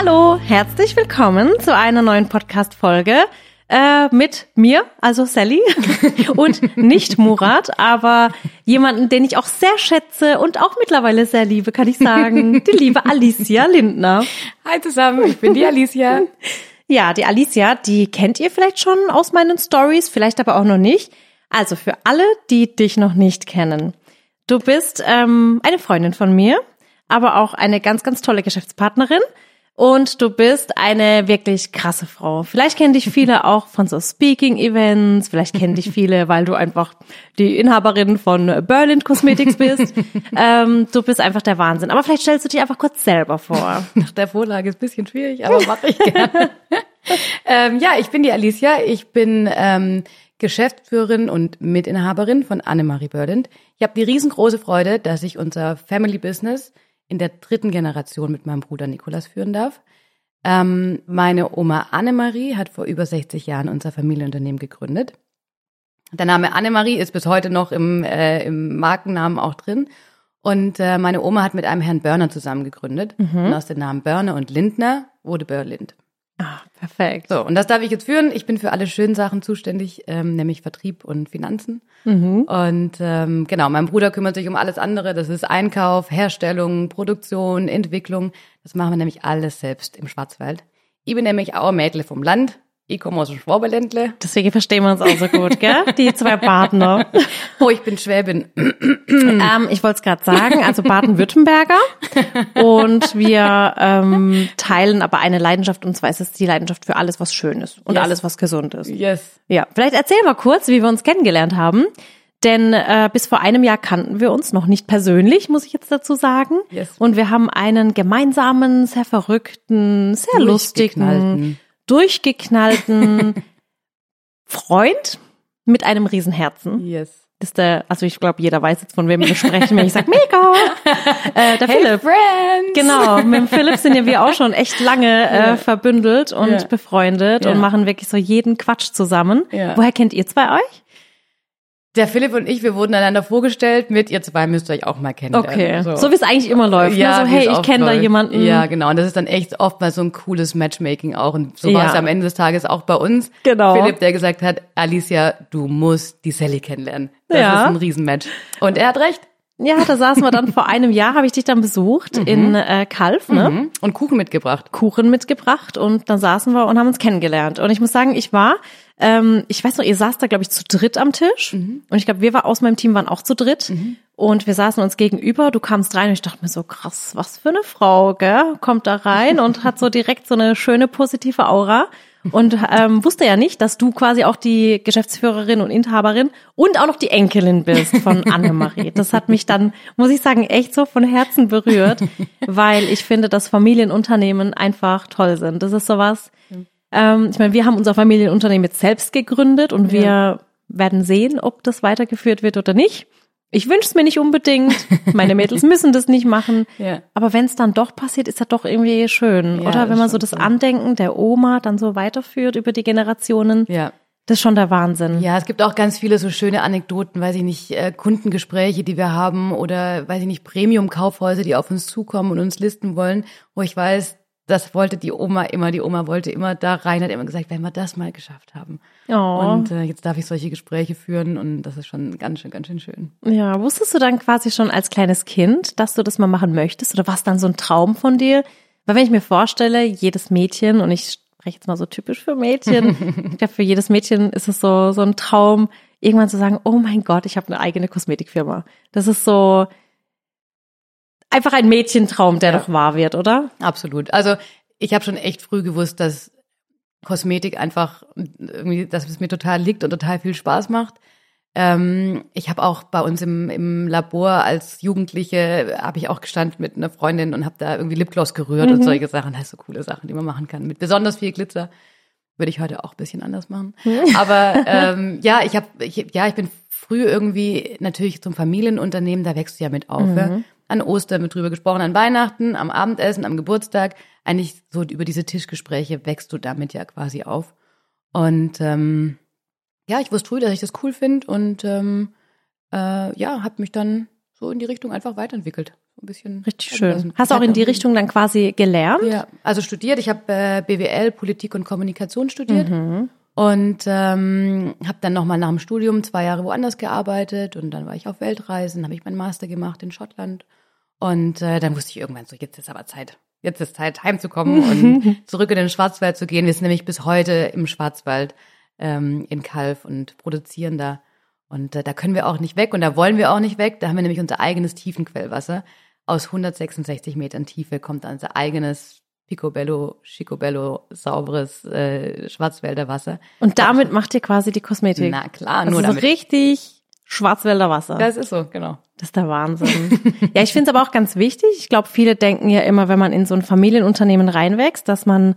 Hallo, herzlich willkommen zu einer neuen Podcast-Folge äh, mit mir, also Sally, und nicht Murat, aber jemanden, den ich auch sehr schätze und auch mittlerweile sehr liebe, kann ich sagen, die liebe Alicia Lindner. Hi zusammen, ich bin die Alicia. Ja, die Alicia, die kennt ihr vielleicht schon aus meinen Stories, vielleicht aber auch noch nicht. Also für alle, die dich noch nicht kennen. Du bist ähm, eine Freundin von mir, aber auch eine ganz, ganz tolle Geschäftspartnerin. Und du bist eine wirklich krasse Frau. Vielleicht kennen dich viele auch von so Speaking-Events. Vielleicht kennen dich viele, weil du einfach die Inhaberin von Berlin Cosmetics bist. ähm, du bist einfach der Wahnsinn. Aber vielleicht stellst du dich einfach kurz selber vor. Nach der Vorlage ist ein bisschen schwierig, aber mache ich gerne. ähm, ja, ich bin die Alicia. Ich bin ähm, Geschäftsführerin und Mitinhaberin von Annemarie Berlin. Ich habe die riesengroße Freude, dass ich unser Family Business in der dritten Generation mit meinem Bruder Nikolas führen darf. Ähm, meine Oma Annemarie hat vor über 60 Jahren unser Familienunternehmen gegründet. Der Name Annemarie ist bis heute noch im, äh, im Markennamen auch drin. Und äh, meine Oma hat mit einem Herrn Börner zusammen gegründet. Mhm. Und aus den Namen Börner und Lindner wurde Börlind. Ah, perfekt. So, und das darf ich jetzt führen. Ich bin für alle schönen Sachen zuständig, ähm, nämlich Vertrieb und Finanzen. Mhm. Und ähm, genau, mein Bruder kümmert sich um alles andere. Das ist Einkauf, Herstellung, Produktion, Entwicklung. Das machen wir nämlich alles selbst im Schwarzwald. Ich bin nämlich auch Mädel vom Land. Ich komme aus dem Schwaberländle. Deswegen verstehen wir uns auch so gut, gell? Die zwei Partner. Oh, ich bin Schwäbin. ähm, ich wollte es gerade sagen, also Baden-Württemberger. Und wir ähm, teilen aber eine Leidenschaft, und zwar ist es die Leidenschaft für alles, was schön ist und yes. alles, was gesund ist. Yes. Ja, vielleicht erzähl mal kurz, wie wir uns kennengelernt haben. Denn äh, bis vor einem Jahr kannten wir uns noch nicht persönlich, muss ich jetzt dazu sagen. Yes. Und wir haben einen gemeinsamen, sehr verrückten, sehr lustigen durchgeknallten Freund mit einem Riesenherzen. Yes. Das ist der, also ich glaube, jeder weiß jetzt, von wem wir sprechen, wenn ich sage, mega! Äh, der hey Philipp. Friends. Genau, mit dem Philipp sind ja wir auch schon echt lange äh, verbündelt und yeah. befreundet yeah. und machen wirklich so jeden Quatsch zusammen. Woher kennt ihr zwei euch? Der Philipp und ich, wir wurden einander vorgestellt mit, ihr zwei müsst euch auch mal kennenlernen. Okay, so, so wie es eigentlich immer läuft. Ne? Ja, ne? so, hey, ich kenne da jemanden. Ja, genau. Und das ist dann echt oft mal so ein cooles Matchmaking auch. Und so ja. war es am Ende des Tages auch bei uns. Genau. Philipp, der gesagt hat, Alicia, du musst die Sally kennenlernen. Das ja. ist ein Riesenmatch. Und er hat recht. Ja, da saßen wir dann vor einem Jahr, habe ich dich dann besucht mhm. in äh, Kalf, ne? Mhm. Und Kuchen mitgebracht. Kuchen mitgebracht und dann saßen wir und haben uns kennengelernt. Und ich muss sagen, ich war ähm, ich weiß noch, ihr saßt da, glaube ich, zu dritt am Tisch. Mhm. Und ich glaube, wir war aus meinem Team waren auch zu dritt. Mhm. Und wir saßen uns gegenüber. Du kamst rein und ich dachte mir so, krass, was für eine Frau, gell? Kommt da rein und hat so direkt so eine schöne positive Aura. Und ähm, wusste ja nicht, dass du quasi auch die Geschäftsführerin und Inhaberin und auch noch die Enkelin bist von Annemarie. Das hat mich dann, muss ich sagen, echt so von Herzen berührt, weil ich finde, dass Familienunternehmen einfach toll sind. Das ist sowas, ähm, ich meine, wir haben unser Familienunternehmen jetzt selbst gegründet und wir ja. werden sehen, ob das weitergeführt wird oder nicht. Ich wünsche es mir nicht unbedingt. Meine Mädels müssen das nicht machen. Ja. Aber wenn es dann doch passiert, ist das doch irgendwie schön, ja, oder? Wenn man so das so. Andenken der Oma dann so weiterführt über die Generationen. Ja. Das ist schon der Wahnsinn. Ja, es gibt auch ganz viele so schöne Anekdoten, weiß ich nicht, äh, Kundengespräche, die wir haben oder weiß ich nicht, Premium-Kaufhäuser, die auf uns zukommen und uns listen wollen, wo ich weiß, das wollte die Oma immer, die Oma wollte immer da rein, hat immer gesagt, wenn wir das mal geschafft haben. Oh. Und äh, jetzt darf ich solche Gespräche führen und das ist schon ganz schön, ganz schön schön. Ja, wusstest du dann quasi schon als kleines Kind, dass du das mal machen möchtest oder war es dann so ein Traum von dir? Weil wenn ich mir vorstelle, jedes Mädchen, und ich spreche jetzt mal so typisch für Mädchen, ich glaube, für jedes Mädchen ist es so, so ein Traum, irgendwann zu sagen, oh mein Gott, ich habe eine eigene Kosmetikfirma. Das ist so, einfach ein Mädchentraum, der ja. doch wahr wird, oder? Absolut. Also ich habe schon echt früh gewusst, dass Kosmetik einfach irgendwie, dass es mir total liegt und total viel Spaß macht. Ähm, ich habe auch bei uns im, im Labor als Jugendliche habe ich auch gestanden mit einer Freundin und habe da irgendwie Lipgloss gerührt mhm. und solche Sachen. Das ist so coole Sachen, die man machen kann. Mit besonders viel Glitzer würde ich heute auch ein bisschen anders machen. Mhm. Aber ähm, ja, ich habe, ja, ich bin früh irgendwie natürlich zum Familienunternehmen, da wächst du ja mit auf. Mhm. Ja? An Ostern mit drüber gesprochen, an Weihnachten, am Abendessen, am Geburtstag. Eigentlich so über diese Tischgespräche wächst du damit ja quasi auf. Und ähm, ja, ich wusste früh, dass ich das cool finde und ähm, äh, ja, habe mich dann so in die Richtung einfach weiterentwickelt. ein bisschen. Richtig schön. Hast du auch in die Richtung dann quasi gelernt? Ja, also studiert. Ich habe äh, BWL, Politik und Kommunikation studiert. Mhm. Und ähm, habe dann nochmal nach dem Studium zwei Jahre woanders gearbeitet und dann war ich auf Weltreisen, habe ich meinen Master gemacht in Schottland. Und äh, dann wusste ich irgendwann so, jetzt ist aber Zeit. Jetzt ist Zeit, heimzukommen und zurück in den Schwarzwald zu gehen. Wir sind nämlich bis heute im Schwarzwald ähm, in Kalf und produzieren da. Und äh, da können wir auch nicht weg und da wollen wir auch nicht weg. Da haben wir nämlich unser eigenes Tiefenquellwasser. Aus 166 Metern Tiefe kommt unser eigenes Picobello, Chicobello, sauberes äh, Schwarzwälder Wasser. Und damit macht ihr quasi die Kosmetik. Na klar, nur also damit. richtig Schwarzwälder Wasser. Das ist so, genau. Das ist der Wahnsinn. ja, ich finde es aber auch ganz wichtig. Ich glaube, viele denken ja immer, wenn man in so ein Familienunternehmen reinwächst, dass man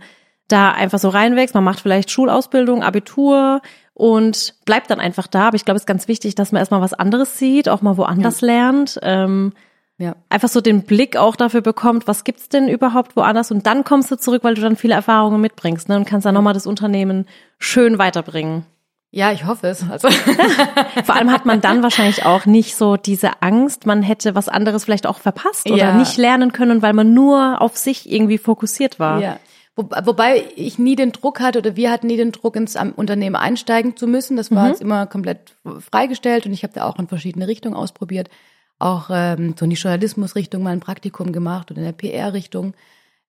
da einfach so reinwächst. Man macht vielleicht Schulausbildung, Abitur und bleibt dann einfach da. Aber ich glaube, es ist ganz wichtig, dass man erstmal was anderes sieht, auch mal woanders ja. lernt. Ähm, ja. Einfach so den Blick auch dafür bekommt, was gibt's denn überhaupt woanders und dann kommst du zurück, weil du dann viele Erfahrungen mitbringst ne, und kannst dann nochmal das Unternehmen schön weiterbringen. Ja, ich hoffe es. Also. Vor allem hat man dann wahrscheinlich auch nicht so diese Angst, man hätte was anderes vielleicht auch verpasst oder ja. nicht lernen können, weil man nur auf sich irgendwie fokussiert war. Ja. Wo, wobei ich nie den Druck hatte oder wir hatten nie den Druck, ins Unternehmen einsteigen zu müssen. Das war mhm. uns immer komplett freigestellt und ich habe da auch in verschiedene Richtungen ausprobiert auch ähm, so in die Journalismusrichtung mal ein Praktikum gemacht und in der PR-Richtung,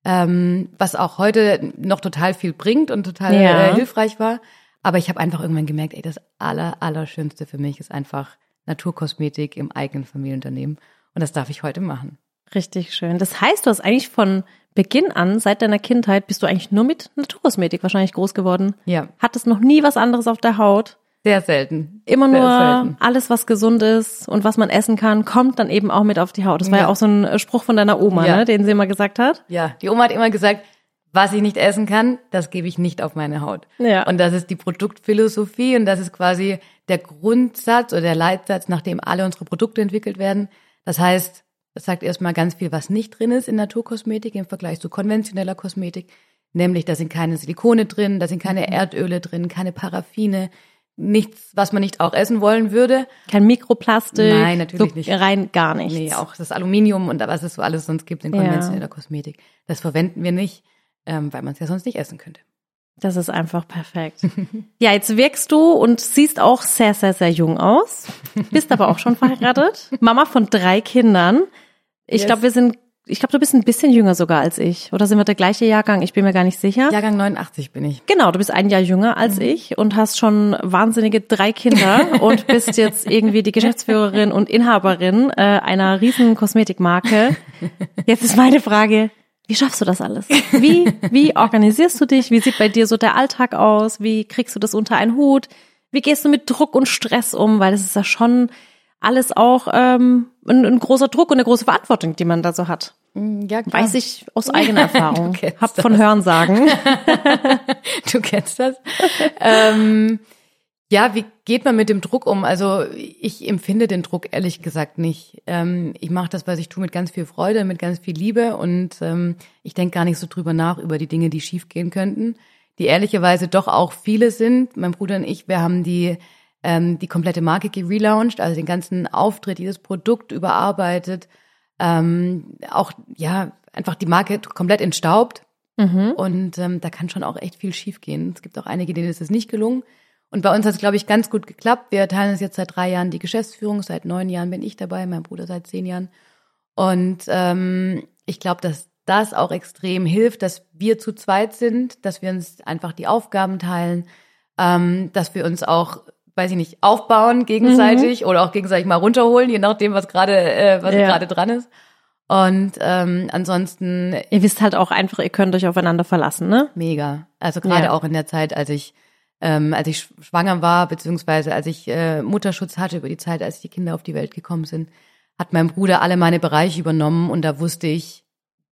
ähm, was auch heute noch total viel bringt und total ja. äh, hilfreich war. Aber ich habe einfach irgendwann gemerkt, ey, das aller, Allerschönste für mich ist einfach Naturkosmetik im eigenen Familienunternehmen. Und das darf ich heute machen. Richtig schön. Das heißt, du hast eigentlich von Beginn an, seit deiner Kindheit, bist du eigentlich nur mit Naturkosmetik wahrscheinlich groß geworden. Ja. Hattest noch nie was anderes auf der Haut. Sehr selten. Immer Sehr nur selten. alles, was gesund ist und was man essen kann, kommt dann eben auch mit auf die Haut. Das war ja, ja auch so ein Spruch von deiner Oma, ja. ne, den sie immer gesagt hat. Ja, die Oma hat immer gesagt, was ich nicht essen kann, das gebe ich nicht auf meine Haut. Ja. Und das ist die Produktphilosophie und das ist quasi der Grundsatz oder der Leitsatz, nach dem alle unsere Produkte entwickelt werden. Das heißt, es sagt erstmal ganz viel, was nicht drin ist in Naturkosmetik im Vergleich zu konventioneller Kosmetik. Nämlich, da sind keine Silikone drin, da sind keine mhm. Erdöle drin, keine Paraffine, nichts, was man nicht auch essen wollen würde. Kein Mikroplastik. Nein, natürlich so nicht. Rein gar nichts. Nee, auch das Aluminium und was es so alles sonst gibt in konventioneller ja. Kosmetik. Das verwenden wir nicht, ähm, weil man es ja sonst nicht essen könnte. Das ist einfach perfekt. ja, jetzt wirkst du und siehst auch sehr, sehr, sehr jung aus. Bist aber auch schon verheiratet. Mama von drei Kindern. Ich yes. glaube, wir sind ich glaube, du bist ein bisschen jünger sogar als ich. Oder sind wir der gleiche Jahrgang? Ich bin mir gar nicht sicher. Jahrgang 89 bin ich. Genau, du bist ein Jahr jünger als mhm. ich und hast schon wahnsinnige drei Kinder und bist jetzt irgendwie die Geschäftsführerin und Inhaberin äh, einer riesen Kosmetikmarke. Jetzt ist meine Frage, wie schaffst du das alles? Wie, wie organisierst du dich? Wie sieht bei dir so der Alltag aus? Wie kriegst du das unter einen Hut? Wie gehst du mit Druck und Stress um? Weil das ist ja schon alles auch ähm, ein, ein großer Druck und eine große Verantwortung, die man da so hat. Mm, ja, klar. Weiß ich aus eigener Erfahrung. Hab von Hören sagen. du kennst das. ähm, ja, wie geht man mit dem Druck um? Also ich empfinde den Druck ehrlich gesagt nicht. Ähm, ich mache das, was ich tue, mit ganz viel Freude, mit ganz viel Liebe und ähm, ich denke gar nicht so drüber nach über die Dinge, die schiefgehen könnten, die ehrlicherweise doch auch viele sind. Mein Bruder und ich, wir haben die ähm, die komplette Marke gelauncht, also den ganzen Auftritt, dieses Produkt überarbeitet, ähm, auch ja einfach die Marke komplett entstaubt. Mhm. Und ähm, da kann schon auch echt viel schiefgehen. Es gibt auch einige, denen ist es nicht gelungen. Und bei uns hat es, glaube ich, ganz gut geklappt. Wir teilen uns jetzt seit drei Jahren die Geschäftsführung. Seit neun Jahren bin ich dabei, mein Bruder seit zehn Jahren. Und ähm, ich glaube, dass das auch extrem hilft, dass wir zu zweit sind, dass wir uns einfach die Aufgaben teilen, ähm, dass wir uns auch weiß ich nicht, aufbauen gegenseitig mhm. oder auch gegenseitig mal runterholen, je nachdem, was gerade äh, was ja. gerade dran ist. Und ähm, ansonsten. Ihr wisst halt auch einfach, ihr könnt euch aufeinander verlassen, ne? Mega. Also gerade ja. auch in der Zeit, als ich ähm, als ich schwanger war, beziehungsweise als ich äh, Mutterschutz hatte über die Zeit, als die Kinder auf die Welt gekommen sind, hat mein Bruder alle meine Bereiche übernommen und da wusste ich,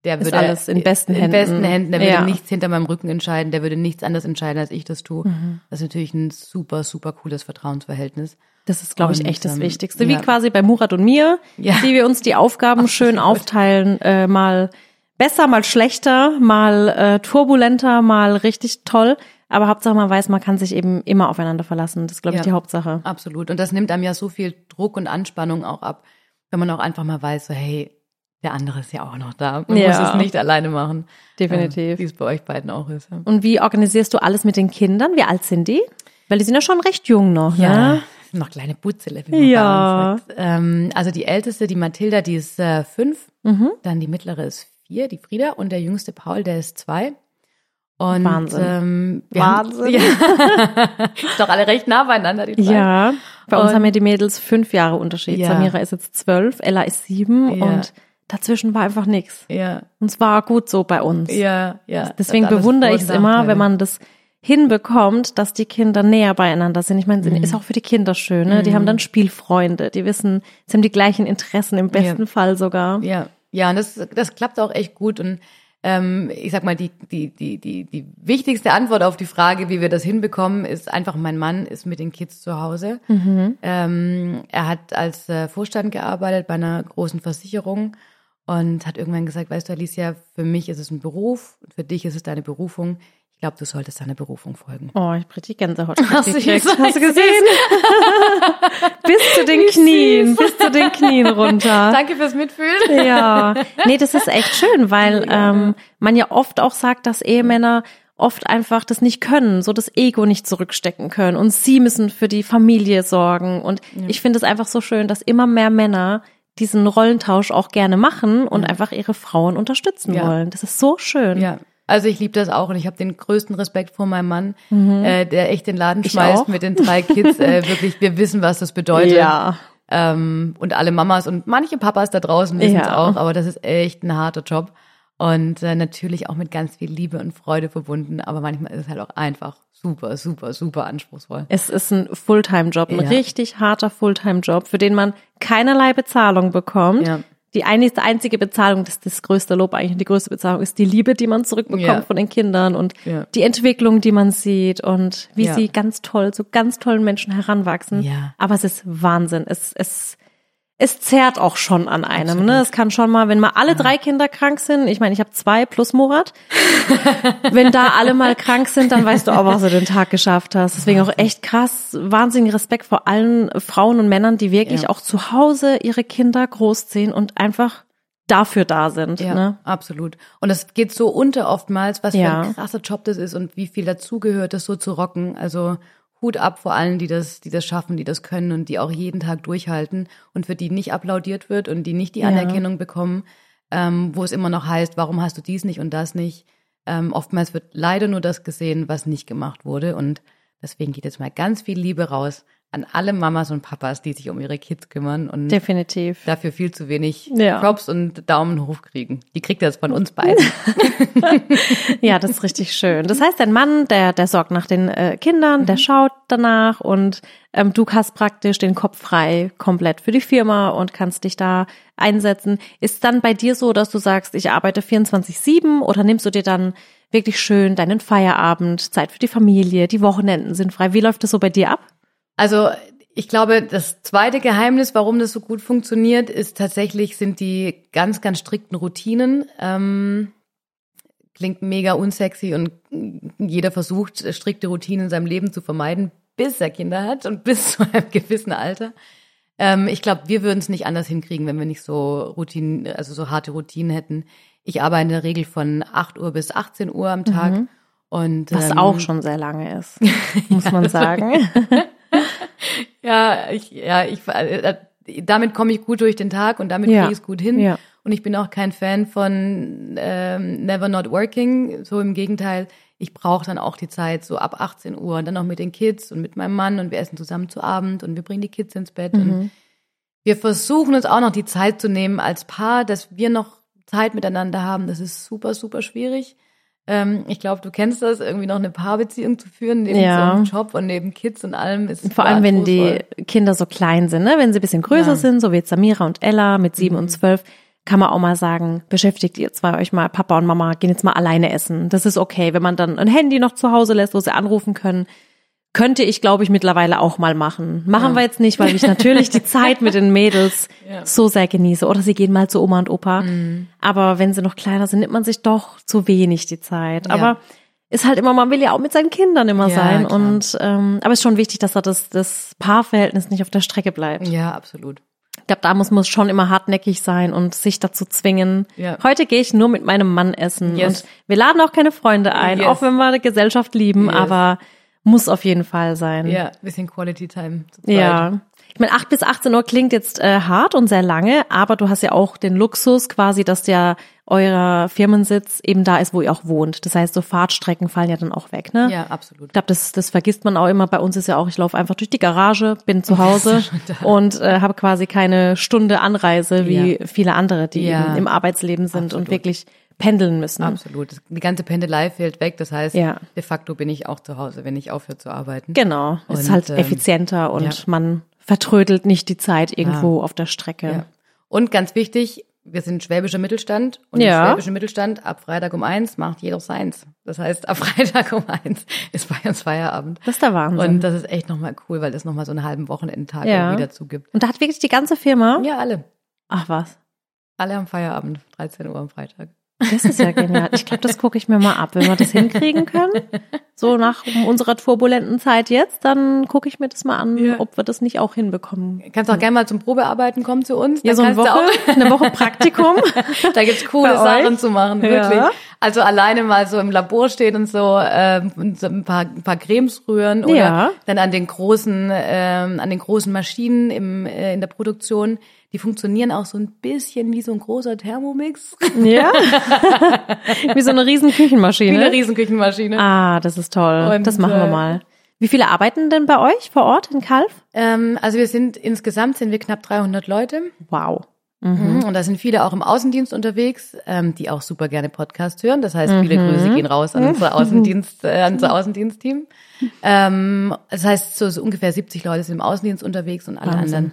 der ist würde alles in besten Händen. In besten Händen. Der ja. würde nichts hinter meinem Rücken entscheiden. Der würde nichts anders entscheiden, als ich das tue. Mhm. Das ist natürlich ein super, super cooles Vertrauensverhältnis. Das ist, glaube ich, echt das ähm, Wichtigste. Wie ja. quasi bei Murat und mir, ja. wie wir uns die Aufgaben schön aufteilen, äh, mal besser, mal schlechter, mal äh, turbulenter, mal richtig toll. Aber Hauptsache man weiß, man kann sich eben immer aufeinander verlassen. Das ist, glaube ich, die Hauptsache. Absolut. Und das nimmt einem ja so viel Druck und Anspannung auch ab, wenn man auch einfach mal weiß, so, hey, der andere ist ja auch noch da. Man Ja. muss es nicht alleine machen. Definitiv. Äh, Wie es bei euch beiden auch ist. Ja. Und wie organisierst du alles mit den Kindern? Wie alt sind die? Weil die sind ja schon recht jung noch, ne? sind noch kleine Butzele, wie man Ja. Ähm, also die älteste, die Mathilda, die ist äh, fünf. Mhm. Dann die mittlere ist vier, die Frieda. Und der jüngste Paul, der ist zwei. Und, Wahnsinn. Ähm, Wahnsinn. Haben, ja, ist doch alle recht nah beieinander, die zwei. Ja. Bei uns Und- haben ja die Mädels fünf Jahre Unterschied. Ja. Samira ist jetzt zwölf, Ella ist sieben Ja. und dazwischen war einfach nichts. Ja, Und es war gut so bei uns. ja, ja. Deswegen bewundere ich es immer, wenn man das hinbekommt, dass die Kinder näher beieinander sind. Ich meine, Mhm. ist auch für die Kinder schön. Ne? Die haben dann Spielfreunde, die wissen, sie haben die gleichen Interessen im besten Ja. Fall sogar. Ja, ja, und das, das klappt auch echt gut. Und ähm, ich sag mal, die, die, die, die, die wichtigste Antwort auf die Frage, wie wir das hinbekommen, ist einfach, mein Mann ist mit den Kids zu Hause. Ähm, er hat als äh, Vorstand gearbeitet bei einer großen Versicherung und hat irgendwann gesagt, weißt du, Alicia, für mich ist es ein Beruf, für dich ist es deine Berufung. Ich glaube, du solltest deiner Berufung folgen. Oh, ich die Gänsehaut. Hast du Hast du gesehen? bis zu den Knien, bis zu den Knien runter. Danke fürs Mitfühlen. Ja, nee, das ist echt schön, weil ähm, man ja oft auch sagt, dass Ehemänner oft einfach das nicht können, so das Ego nicht zurückstecken können und sie müssen für die Familie sorgen. Und ich finde es einfach so schön, dass immer mehr Männer diesen Rollentausch auch gerne machen und einfach ihre Frauen unterstützen Ja. wollen. Das ist so schön. Ja, also ich liebe das auch und ich habe den größten Respekt vor meinem Mann, äh, der echt den Laden Mhm. Ich schmeißt auch. mit den drei Kids. Äh, wirklich, wir wissen, was das bedeutet. Ja. Ähm, und alle Mamas und manche Papas da draußen wissen es Ja. auch, aber das ist echt ein harter Job. Und äh, natürlich auch mit ganz viel Liebe und Freude verbunden, aber manchmal ist es halt auch einfach super, super, super anspruchsvoll. Es ist ein Fulltime-Job, ein Ja. richtig harter Fulltime-Job, für den man keinerlei Bezahlung bekommt. Ja. Die einzige, einzige Bezahlung, das ist das größte Lob eigentlich, und die größte Bezahlung ist die Liebe, die man zurückbekommt Ja. von den Kindern und Ja. die Entwicklung, die man sieht und wie Ja. sie ganz toll zu ganz tollen Menschen heranwachsen. Aber es ist Wahnsinn. Es, es, es zerrt auch schon an einem. Ne? Es kann schon mal, wenn mal alle drei Kinder krank sind, ich meine, ich habe zwei plus Murat, wenn da alle mal krank sind, dann weißt du auch, was du den Tag geschafft hast. Deswegen auch echt krass, wahnsinnigen Respekt vor allen Frauen und Männern, die wirklich Ja. auch zu Hause ihre Kinder großziehen und einfach dafür da sind. Ja, Ne? absolut. Und es geht so unter oftmals, was Ja. für ein krasser Job das ist und wie viel dazugehört, das so zu rocken. Also Hut ab vor allen, die das, die das schaffen, die das können und die auch jeden Tag durchhalten und für die nicht applaudiert wird und die nicht die Ja. Anerkennung bekommen, ähm, wo es immer noch heißt, warum hast du dies nicht und das nicht. Ähm, oftmals wird leider nur das gesehen, was nicht gemacht wurde und deswegen geht jetzt mal ganz viel Liebe raus an alle Mamas und Papas, die sich um ihre Kids kümmern und Definitiv. dafür viel zu wenig Ja. Props und Daumen hoch kriegen. Die kriegt er jetzt von uns beiden. Ja, das ist richtig schön. Das heißt, dein Mann, der, der sorgt nach den äh, Kindern, Mhm. der schaut danach und ähm, du hast praktisch den Kopf frei komplett für die Firma und kannst dich da einsetzen. Ist dann bei dir so, dass du sagst, ich arbeite 24-7 oder nimmst du dir dann wirklich schön deinen Feierabend, Zeit für die Familie, die Wochenenden sind frei? Wie läuft das so bei dir ab? Also ich glaube, das zweite Geheimnis, warum das so gut funktioniert, ist tatsächlich, sind die ganz, ganz strikten Routinen. Ähm, klingt mega unsexy und jeder versucht, strikte Routinen in seinem Leben zu vermeiden, bis er Kinder hat und bis zu einem gewissen Alter. Ähm, ich glaube, wir würden es nicht anders hinkriegen, wenn wir nicht so Routinen, also so harte Routinen hätten. Ich arbeite in der Regel von 8 Uhr bis 18 Uhr am Tag. Und, Was ähm, auch schon sehr lange ist, muss man sagen. Ja, ich, ja, ich, äh, damit komme ich gut durch den Tag und damit Ja. kriege ich es gut hin. Ja. Und ich bin auch kein Fan von ähm, Never Not Working. So im Gegenteil, ich brauche dann auch die Zeit so ab 18 Uhr und dann noch mit den Kids und mit meinem Mann und wir essen zusammen zu Abend und wir bringen die Kids ins Bett. Mhm. Und wir versuchen uns auch noch die Zeit zu nehmen als Paar, dass wir noch Zeit miteinander haben. Das ist super, super schwierig. Ähm, ich glaube, du kennst das, irgendwie noch eine Paarbeziehung zu führen, neben Ja. so einem Job und neben Kids und allem. Ist Vor allem, wenn die Kinder so klein sind, ne? wenn sie ein bisschen größer Ja. sind, so wie jetzt Samira und Ella mit sieben und zwölf, kann man auch mal sagen, beschäftigt ihr zwei euch mal, Papa und Mama gehen jetzt mal alleine essen. Das ist okay, wenn man dann ein Handy noch zu Hause lässt, wo sie anrufen können. Könnte ich, glaube ich, mittlerweile auch mal machen. Machen Ja. wir jetzt nicht, weil ich natürlich die Zeit mit den Mädels Ja. so sehr genieße. Oder sie gehen mal zu Oma und Opa. Aber wenn sie noch kleiner sind, nimmt man sich doch zu wenig die Zeit. Ja. Aber ist halt immer, man will ja auch mit seinen Kindern immer Ja, sein. klar. Und ähm, aber es ist schon wichtig, dass da das, das Paarverhältnis nicht auf der Strecke bleibt. Ja, absolut. glaube, da muss man schon immer hartnäckig sein und sich dazu zwingen. Ja. Heute gehe ich nur mit meinem Mann essen Yes. und wir laden auch keine Freunde ein, Yes. auch wenn wir Gesellschaft lieben, Yes. aber muss auf jeden Fall sein. Ja, bisschen Quality Time. Ja. Ich meine, 8 bis 18 Uhr klingt jetzt äh, hart und sehr lange, aber du hast ja auch den Luxus quasi, dass ja euer Firmensitz eben da ist, wo ihr auch wohnt. Das heißt, so Fahrtstrecken fallen ja dann auch weg, ne? Ja, absolut. Ich glaube, das, das vergisst man auch immer. Bei uns ist ja auch, ich laufe einfach durch die Garage, bin zu Hause und äh, habe quasi keine Stunde Anreise wie Ja. viele andere, die Ja. im Arbeitsleben sind und Absolut. wirklich pendeln müssen. Absolut. Die ganze Pendelei fällt weg. Das heißt, Ja. de facto bin ich auch zu Hause, wenn ich aufhöre zu arbeiten. Genau, ist Und, halt ähm, effizienter und ja. man vertrödelt nicht die Zeit irgendwo auf der Strecke. Ja. Und ganz wichtig, wir sind schwäbischer Mittelstand und Ja. im schwäbischen Mittelstand ab Freitag um eins macht jeder seins. Das heißt, ab Freitag um eins ist bei uns Feierabend. Das ist der Wahnsinn. Und das ist echt nochmal cool, weil das nochmal so einen halben Wochenendtag Ja. wieder zugibt. Und da hat wirklich die ganze Firma. Ja, alle. Ach was. Alle am Feierabend, 13 Uhr am Freitag. Das ist ja genial. Ich glaube, das gucke ich mir mal ab. Wenn wir das hinkriegen können, so nach unserer turbulenten Zeit jetzt, dann gucke ich mir das mal an, Ja. ob wir das nicht auch hinbekommen. Kannst auch gerne mal zum Probearbeiten kommen zu uns. Ja, so eine Woche, eine Woche Praktikum. Da gibt's coole Sachen zu machen, Ja. wirklich. Also alleine mal so im Labor stehen und so, und so ein paar, ein paar Cremes rühren oder Ja. dann an den großen, ähm, an den großen Maschinen im, äh, in der Produktion. Die funktionieren auch so ein bisschen wie so ein großer Thermomix. Ja. Wie so eine riesen Wie eine Küchenmaschine. Riesenküchenmaschine. Ah, das ist toll. Und, das machen wir äh, mal. Wie viele arbeiten denn bei euch vor Ort in Kalf? Ähm, also wir sind, insgesamt sind wir knapp 300 Leute. Wow. Mhm. Und da sind viele auch im Außendienst unterwegs, ähm, die auch super gerne Podcast hören. Das heißt, viele Grüße gehen raus an unser Außendienst, äh, an unser Außendienstteam. Ähm, das heißt, so, so ungefähr 70 Leute sind im Außendienst unterwegs und alle Wahnsinn. anderen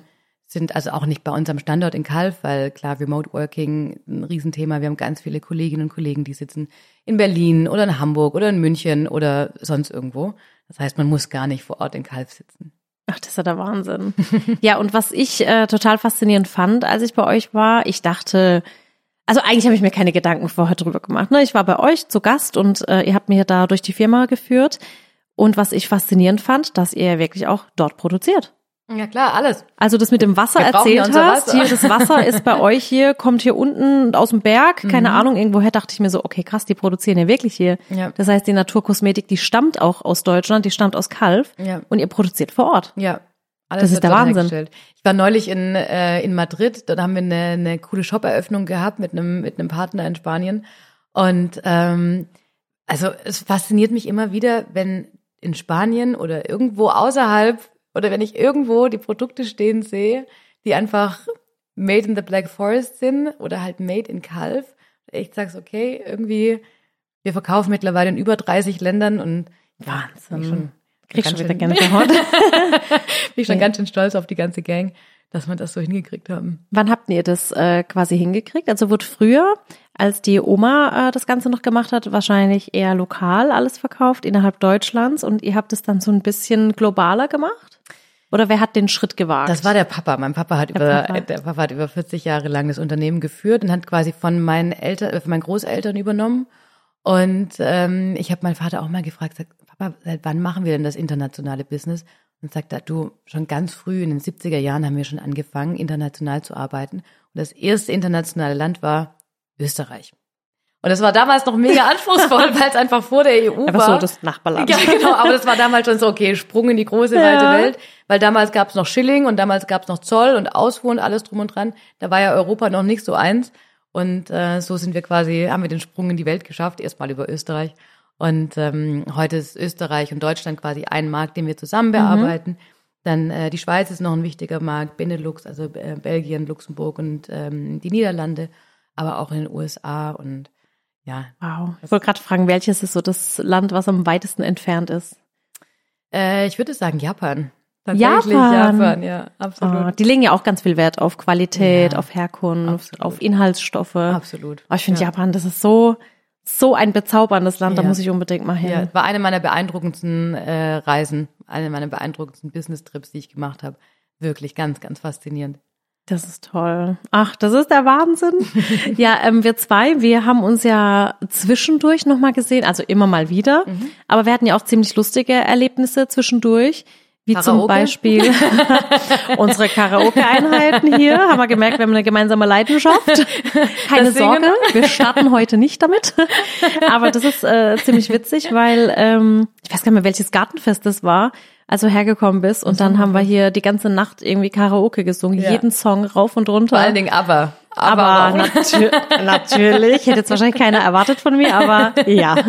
sind also auch nicht bei uns am Standort in Kalf, weil klar, Remote Working ein Riesenthema. Wir haben ganz viele Kolleginnen und Kollegen, die sitzen in Berlin oder in Hamburg oder in München oder sonst irgendwo. Das heißt, man muss gar nicht vor Ort in Kalf sitzen. Ach, das ist ja der Wahnsinn. ja, und was ich äh, total faszinierend fand, als ich bei euch war, ich dachte, also eigentlich habe ich mir keine Gedanken vorher drüber gemacht. Ne? Ich war bei euch zu Gast und äh, ihr habt mir da durch die Firma geführt. Und was ich faszinierend fand, dass ihr wirklich auch dort produziert. Ja klar, alles. Also das mit dem Wasser Wir ja erzählt unser hast, Wasser. hier das Wasser ist bei euch hier, kommt hier unten aus dem Berg, Mhm. keine Ahnung, irgendwoher dachte ich mir so, okay, krass, die produzieren ja wirklich hier. Ja. Das heißt, die Naturkosmetik, die stammt auch aus Deutschland, die stammt aus Kalf Ja. und ihr produziert vor Ort. Ja. Alles Das ist der Wahnsinn. Ich war neulich in, äh, in Madrid, dort haben wir eine, eine coole Shop-Eröffnung gehabt mit einem, mit einem Partner in Spanien. Und ähm, also es fasziniert mich immer wieder, wenn in Spanien oder irgendwo außerhalb oder wenn ich irgendwo die Produkte stehen sehe, die einfach made in the Black Forest sind oder halt made in Calf. Ich sag's okay, irgendwie, wir verkaufen mittlerweile in über 30 Ländern und ja, bin ich schon, Krieg ganz schon wieder schön- Gänsehaut. bin ich schon Ja. ganz schön stolz auf die ganze Gang, dass wir das so hingekriegt haben. Wann habt ihr das äh, quasi hingekriegt? Also wurde früher, als die Oma äh, das Ganze noch gemacht hat, wahrscheinlich eher lokal alles verkauft innerhalb Deutschlands und ihr habt es dann so ein bisschen globaler gemacht? Oder wer hat den Schritt gewagt? Das war der Papa. Mein Papa hat Der über Papa. der Papa hat über 40 Jahre lang das Unternehmen geführt und hat quasi von meinen Eltern, äh, von meinen Großeltern übernommen. Und ähm, ich habe meinen Vater auch mal gefragt, sag, Papa, seit wann machen wir denn das internationale Business? Und sagt er, du, schon ganz früh in den 70er Jahren haben wir schon angefangen, international zu arbeiten. Und das erste internationale Land war Österreich. Und das war damals noch mega anspruchsvoll, weil es einfach vor der EU Einfach war. so das Nachbarland. Ja, genau, aber das war damals schon so, okay, Sprung in die große, weite Ja. Welt, weil damals gab es noch Schilling und damals gab es noch Zoll und Ausfuhr und alles drum und dran. Da war ja Europa noch nicht so eins. Und äh, so sind wir quasi, haben wir den Sprung in die Welt geschafft, erstmal über Österreich. Und ähm, heute ist Österreich und Deutschland quasi ein Markt, den wir zusammen bearbeiten. Dann äh, die Schweiz ist noch ein wichtiger Markt, Benelux, also äh, Belgien, Luxemburg und ähm, die Niederlande, aber auch in den USA und ja, Wow. Ich wollte gerade fragen, welches ist so das Land, was am weitesten entfernt ist? Äh, ich würde sagen Japan. Tatsächlich Japan. Japan, ja, absolut. Ah, die legen ja auch ganz viel Wert auf Qualität, Ja, auf Herkunft, absolut. auf Inhaltsstoffe. Absolut. Aber ich finde ja. Japan, das ist so, so ein bezauberndes Land, da Ja. muss ich unbedingt mal hin. Ja, war eine meiner beeindruckendsten äh, Reisen, eine meiner beeindruckendsten Business-Trips, die ich gemacht habe. Wirklich ganz, ganz faszinierend. Das ist toll. Ach, das ist der Wahnsinn. ja, ähm, wir zwei, wir haben uns ja zwischendurch nochmal gesehen, also immer mal wieder. Aber wir hatten ja auch ziemlich lustige Erlebnisse zwischendurch. Wie Karaoke? zum Beispiel unsere Karaoke-Einheiten hier. Haben wir gemerkt, wir haben eine gemeinsame Leidenschaft. Keine Das Singen? Sorge, wir starten heute nicht damit. Aber das ist äh, ziemlich witzig, weil ähm, ich weiß gar nicht mehr, welches Gartenfest das war, als du hergekommen bist. Und dann haben wir hier die ganze Nacht irgendwie Karaoke gesungen. Ja. Jeden Song rauf und runter. Vor allen Dingen aber. Aber auch. natür natürlich, hätte jetzt wahrscheinlich keiner erwartet von mir, aber ja.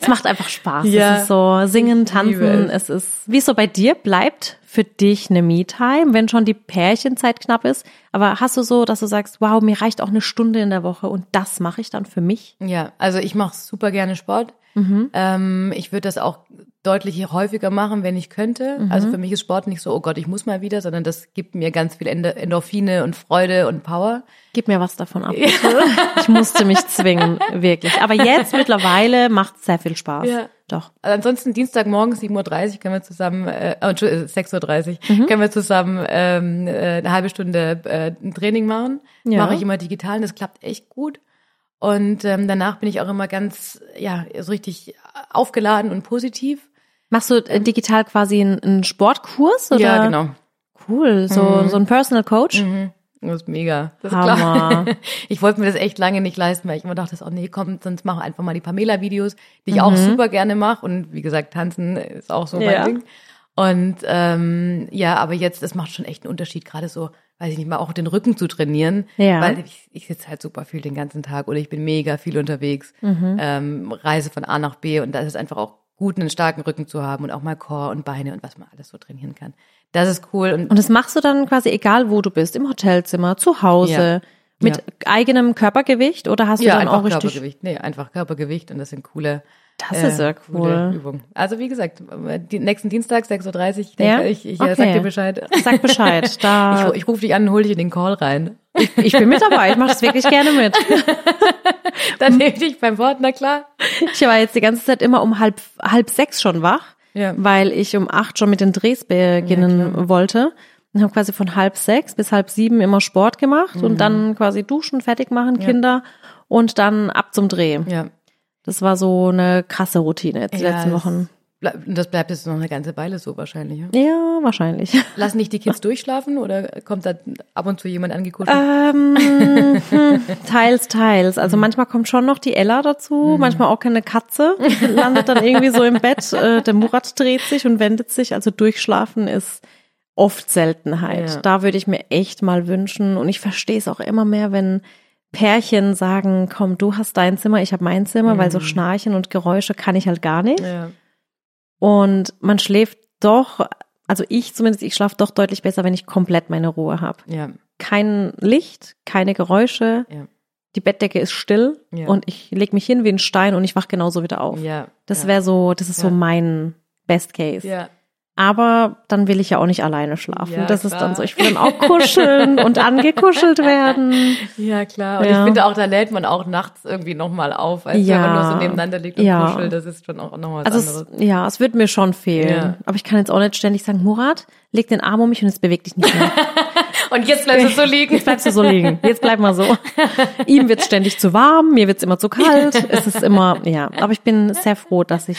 Es macht einfach Spaß. Ja. Es ist so singen, tanzen, es. es ist, wie es so bei dir bleibt für dich eine Me-Time, wenn schon die Pärchenzeit knapp ist. Aber hast du so, dass du sagst, wow, mir reicht auch eine Stunde in der Woche und das mache ich dann für mich? Ja, also ich mache super gerne Sport. Mhm. Ähm, ich würde das auch deutlich häufiger machen, wenn ich könnte. Mhm. Also für mich ist Sport nicht so, oh Gott, ich muss mal wieder, sondern das gibt mir ganz viel Endo- Endorphine und Freude und Power. Gib mir was davon ab. Ich musste mich zwingen, wirklich. Aber jetzt mittlerweile macht es sehr viel Spaß. Ja. Doch. Also ansonsten Dienstagmorgen 7.30 Uhr können wir zusammen, äh, oh, Entschuldigung, 6.30 Uhr, Mhm. können wir zusammen ähm, äh, eine halbe Stunde äh, ein Training machen. Ja. Mache ich immer digital und das klappt echt gut. Und ähm, danach bin ich auch immer ganz, ja, so richtig aufgeladen und positiv. Machst du äh, digital quasi einen, einen Sportkurs? Oder? Ja, genau. Cool, so, so ein Personal Coach. Mhm. Das ist mega. Das ist Hammer. klar. Ich wollte mir das echt lange nicht leisten, weil ich immer dachte, oh nee, komm, sonst mach einfach mal die Pamela-Videos, die ich auch super gerne mache. Und wie gesagt, tanzen ist auch so mein Mhm. Ja. Ding. Und ähm, ja, aber jetzt, es macht schon echt einen Unterschied, gerade so, weiß ich nicht mal, auch den Rücken zu trainieren. Ja. Weil ich, ich sitze halt super viel den ganzen Tag oder ich bin mega viel unterwegs, Mhm. ähm, reise von A nach B und da ist es einfach auch gut, einen starken Rücken zu haben und auch mal Core und Beine und was man alles so trainieren kann. Das ist cool. Und Und das machst du dann quasi egal, wo du bist, im Hotelzimmer, zu Hause, Ja. mit Ja. eigenem Körpergewicht oder hast ja, du dann einfach auch richtig? Körpergewicht. Nee, einfach Körpergewicht und das sind coole, Das ist ja gute cool. Übungen. Also wie gesagt, die nächsten Dienstag, 6.30 Uhr, ich Ja? denke, ich, ich Okay. äh, sag dir Bescheid. Sag Bescheid. Da, Ich, ich rufe dich an und hole dich in den Call rein. ich bin mit dabei. Ich mache das wirklich gerne mit. Dann nehme ich dich beim Wort, na klar. Ich war jetzt die ganze Zeit immer um halb, halb sechs schon wach, Ja. weil ich um acht schon mit den Drehs beginnen wollte. Und habe quasi von halb sechs bis halb sieben immer Sport gemacht Mhm. und dann quasi duschen, fertig machen, Kinder und dann ab zum Dreh. Ja. Das war so eine krasse Routine jetzt die Ja, letzten Wochen. Bleib- Das bleibt jetzt noch eine ganze Weile so wahrscheinlich. Ja? Ja, wahrscheinlich. Lassen dich die Kids durchschlafen oder kommt da ab und zu jemand angekuschelt? Ähm, hm, teils, teils. Also manchmal kommt schon noch die Ella dazu, manchmal auch keine Katze, landet dann irgendwie so im Bett. Äh, der Murat dreht sich und wendet sich. Also durchschlafen ist oft Seltenheit. Ja. Da würde ich mir echt mal wünschen. Und ich verstehe es auch immer mehr, wenn Pärchen sagen, komm, du hast dein Zimmer, ich habe mein Zimmer, weil so Schnarchen und Geräusche kann ich halt gar nicht. ja. Und man schläft doch, also ich zumindest, ich schlafe doch deutlich besser, wenn ich komplett meine Ruhe habe Ja. kein Licht, keine Geräusche. Ja. Die Bettdecke ist still Ja. und ich leg mich hin wie ein Stein und ich wach genauso wieder auf. Ja. Das wäre so, das ist so mein Best Case. Ja. Aber dann will ich ja auch nicht alleine schlafen. Ja, das ist klar. dann so, ich will dann auch kuscheln und angekuschelt werden. Ja, klar. Und Ja. ich finde auch, da lädt man auch nachts irgendwie nochmal auf, als Ja. wenn man nur so nebeneinander liegt und Ja. kuschelt. Das ist schon auch nochmal was Also es, anderes. ja, es wird mir schon fehlen. Aber ich kann jetzt auch nicht ständig sagen, Murat, leg den Arm um mich und jetzt beweg dich nicht mehr. Und jetzt bleibst du so liegen. Jetzt bleibst du so liegen. Jetzt bleib mal so. Ihm wird's ständig zu warm, mir wird's immer zu kalt. Es ist immer, ja. Aber ich bin sehr froh, dass ich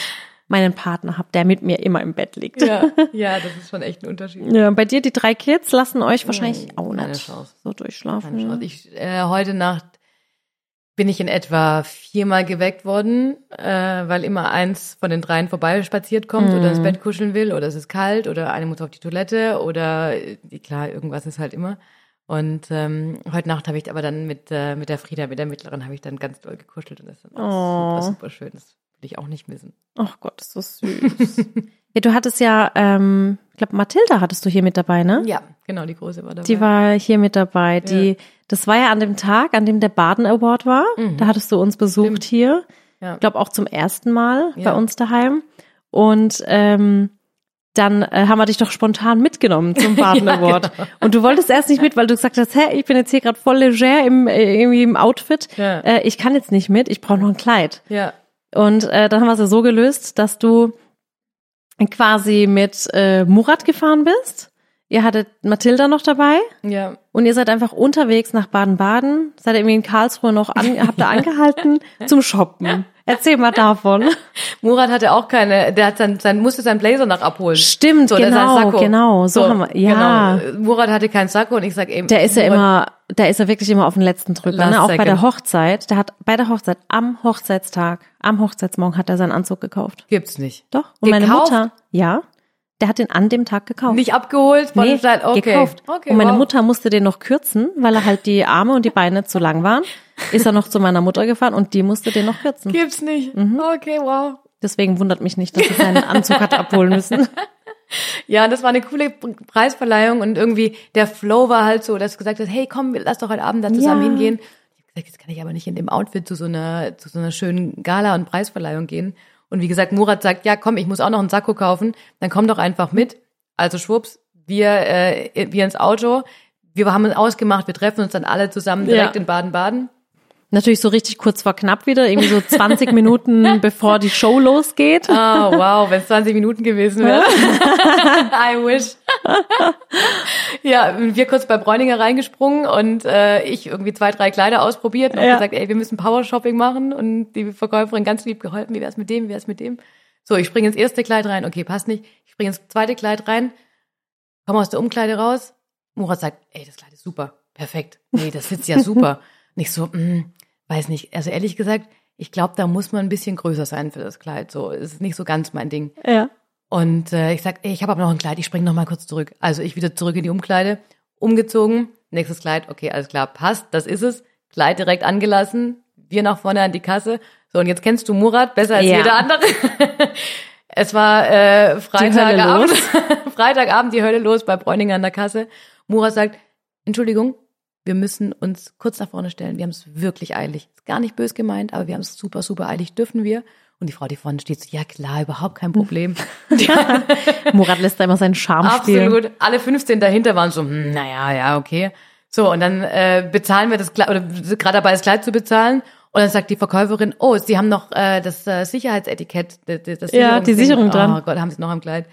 meinen Partner habe, der mit mir immer im Bett liegt. Ja, ja, das ist schon echt ein Unterschied. Ja, bei dir, die drei Kids lassen euch wahrscheinlich auch keine nicht Chance. so durchschlafen. Keine Chance. Ich, äh, heute Nacht bin ich in etwa viermal geweckt worden, äh, weil immer eins von den dreien vorbeispaziert kommt oder ins Bett kuscheln will oder es ist kalt oder eine muss auf die Toilette oder äh, klar, irgendwas ist halt immer. Und ähm, heute Nacht habe ich aber dann mit, äh, mit der Frieda, mit der Mittleren, habe ich dann ganz doll gekuschelt und das ist dann auch Oh. super, super schön. Das will ich auch nicht missen. Ach Gott, ist so süß. ja, du hattest ja, ähm, ich glaube, Mathilda hattest du hier mit dabei, ne? Ja, genau, die Große war dabei. Die war hier mit dabei. Die, Ja. das war ja an dem Tag, an dem der Baden Award war. Da hattest du uns besucht Mhm. Stimmt. hier. Ja. Ich glaube auch zum ersten Mal Ja. bei uns daheim. Und ähm, dann äh, haben wir dich doch spontan mitgenommen zum Baden Ja, Award. genau. Und du wolltest erst nicht mit, weil du gesagt hast, hä, ich bin jetzt hier gerade voll leger im, äh, irgendwie im Outfit. Ja. Äh, ich kann jetzt nicht mit, ich brauche noch ein Kleid. Ja, Und äh, dann haben wir es ja so gelöst, dass du quasi mit äh, Murat gefahren bist. Ihr hattet Mathilda noch dabei ja, und ihr seid einfach unterwegs nach Baden-Baden, seid irgendwie in Karlsruhe noch an, habt da angehalten zum Shoppen. Erzähl mal davon. Murat hatte auch keine, der hat sein, sein musste seinen Blazer noch abholen. Stimmt, So, genau, genau. So, haben wir, ja. Genau. Murat hatte keinen Sakko und ich sag eben. Der ist ja immer, der ist ja wirklich immer auf den letzten Drücker, ne? Auch bei der Hochzeit. Der hat bei der Hochzeit, am Hochzeitstag, am Hochzeitsmorgen hat er seinen Anzug gekauft. Gibt's nicht. Doch. Und meine Gekauft? Mutter, ja, der hat den an dem Tag gekauft. Nicht abgeholt von nee, dem Stall. Okay. gekauft. Okay, und meine wow. Mutter musste den noch kürzen, weil er halt die Arme und die Beine zu lang waren. Ist er noch zu meiner Mutter gefahren und die musste den noch kürzen. Gibt's nicht. Mhm. Okay, wow. Deswegen wundert mich nicht, dass sie seinen Anzug hat abholen müssen. Ja, das war eine coole Preisverleihung und irgendwie der Flow war halt so, dass du gesagt hast, hey, komm, lass doch heute Abend da zusammen Ja. hingehen. Ich hab gesagt, jetzt kann ich aber nicht in dem Outfit zu so einer, zu so einer schönen Gala und Preisverleihung gehen. Und wie gesagt, Murat sagt, ja, komm, ich muss auch noch einen Sakko kaufen, dann komm doch einfach mit. Also schwupps, wir, äh, wir ins Auto. Wir haben uns ausgemacht, wir treffen uns dann alle zusammen direkt Ja. in Baden-Baden. Natürlich so richtig kurz vor knapp wieder, irgendwie so 20 Minuten bevor die Show losgeht. Oh, wow, wenn es 20 Minuten gewesen wäre. I wish. ja, wir kurz bei Bräuninger reingesprungen und äh, ich irgendwie zwei, drei Kleider ausprobiert und Ja. gesagt, ey, wir müssen Power-Shopping machen und die Verkäuferin ganz lieb geholfen, wie wär's mit dem, wie wär's mit dem. So, ich springe ins erste Kleid rein, okay, passt nicht. Ich springe ins zweite Kleid rein, komme aus der Umkleide raus. Murat sagt, ey, das Kleid ist super, perfekt. Nee, das sitzt ja super. Nicht so, mm, weiß nicht. Also ehrlich gesagt, ich glaube, da muss man ein bisschen größer sein für das Kleid. So, es ist nicht so ganz mein Ding. Ja. Und äh, ich sag, ey, ich habe aber noch ein Kleid, ich springe noch mal kurz zurück. Also ich wieder zurück in die Umkleide, umgezogen, nächstes Kleid, okay, alles klar, passt, das ist es. Kleid direkt angelassen, wir nach vorne an die Kasse. So, und jetzt kennst du Murat besser als Ja. jeder andere. es war äh, Freitagabend, Freitagabend die Hölle los bei Bräuninger an der Kasse. Murat sagt, Entschuldigung, wir müssen uns kurz nach vorne stellen. Wir haben es wirklich eilig. Ist gar nicht bös gemeint, aber wir haben es super, super eilig. Dürfen wir? Und die Frau, die vorne steht, so, ja klar, überhaupt kein Problem. Murat lässt da immer seinen Charme spielen. Absolut. Alle 15 dahinter waren so, hm, naja, ja, okay. So, und dann äh, bezahlen wir das Kleid, oder sind gerade dabei, das Kleid zu bezahlen. Und dann sagt die Verkäuferin, oh, Sie haben noch äh, das äh, Sicherheitsetikett. Das, das Ja, die. Sicherung dran. Oh Gott, haben Sie es noch am Kleid.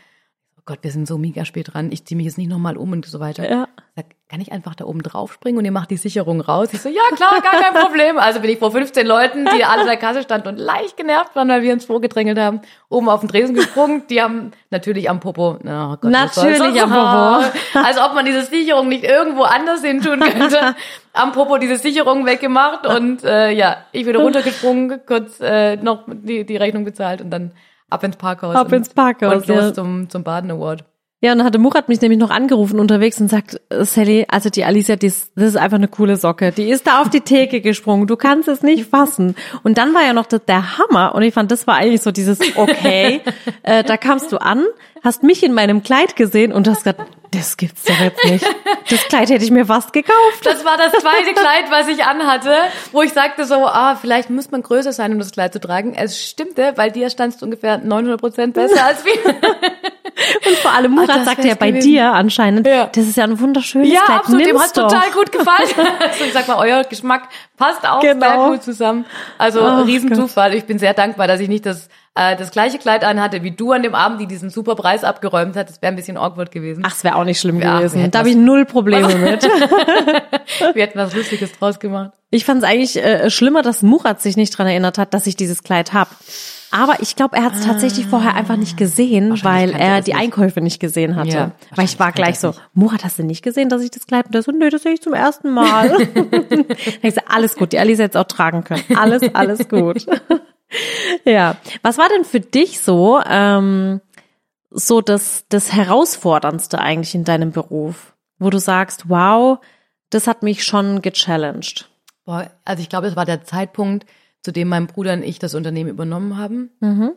Oh Gott, wir sind so mega spät dran. Ich ziehe mich jetzt nicht nochmal um und so weiter. Ja. Sag, kann ich einfach da oben drauf springen und ihr macht die Sicherung raus? Ich so, ja klar, gar kein Problem. Also bin ich vor 15 Leuten, die alle in der Kasse standen und leicht genervt waren, weil wir uns vorgedrängelt haben, oben auf den Tresen gesprungen. Die haben natürlich am Popo, oh Gott? Natürlich am Popo. Als ob man diese Sicherung nicht irgendwo anders hin tun könnte. Am Popo diese Sicherung weggemacht und äh, ja, ich wieder runtergesprungen, kurz äh, noch die, die Rechnung bezahlt und dann ab ins Parkhaus. Ab und, ins Parkhaus, Und los ja. zum, zum Baden Award. Ja, und dann hatte Murat mich nämlich noch angerufen unterwegs und sagt, Sally, also die Alicia, die ist, das ist einfach eine coole Socke. Die ist da auf die Theke gesprungen. Du kannst es nicht fassen. Und dann war ja noch der, der Hammer. Und ich fand, das war eigentlich so dieses, okay, äh, da kamst du an, hast mich in meinem Kleid gesehen und hast gesagt, das gibt's doch jetzt nicht. Das Kleid hätte ich mir fast gekauft. Das war das zweite Kleid, was ich anhatte, wo ich sagte so, ah, vielleicht muss man größer sein, um das Kleid zu tragen. Es stimmte, weil dir standst du ungefähr 900 Prozent besser als wir. Und vor allem Murat Ah, sagte ja bei gewesen. dir anscheinend, Ja. das ist ja ein wunderschönes ja, Kleid. absolut, dem hat doch. total gut gefallen. Also ich sag mal, euer Geschmack passt auch Genau. sehr gut zusammen. Also Ach Riesenzufall. Ich bin sehr dankbar, dass ich nicht das, äh, das gleiche Kleid anhatte wie du an dem Abend, die diesen super Preis abgeräumt hat. Das wäre ein bisschen awkward gewesen. Ach, es wäre auch nicht schlimm Ja, gewesen. Da habe ich null Probleme mit. Wir hätten was Lustiges draus gemacht. Ich fand es eigentlich äh, schlimmer, dass Murat sich nicht dran erinnert hat, dass ich dieses Kleid hab. Aber ich glaube, er hat es tatsächlich vorher einfach nicht gesehen, weil er die nicht. Einkäufe nicht gesehen hatte. Ja, weil ich war gleich so, Murat, hast du nicht gesehen, dass ich das Kleid? Und der so, nö, das sehe ich zum ersten Mal. ich so, alles gut, die Alice hätte es auch tragen können. Alles, alles gut. ja. Was war denn für dich so, ähm, so das, das Herausforderndste eigentlich in deinem Beruf? Wo du sagst, wow, das hat mich schon gechallenged. Boah, also ich glaube, es war der Zeitpunkt, zu dem mein Bruder und ich das Unternehmen übernommen haben. Mhm.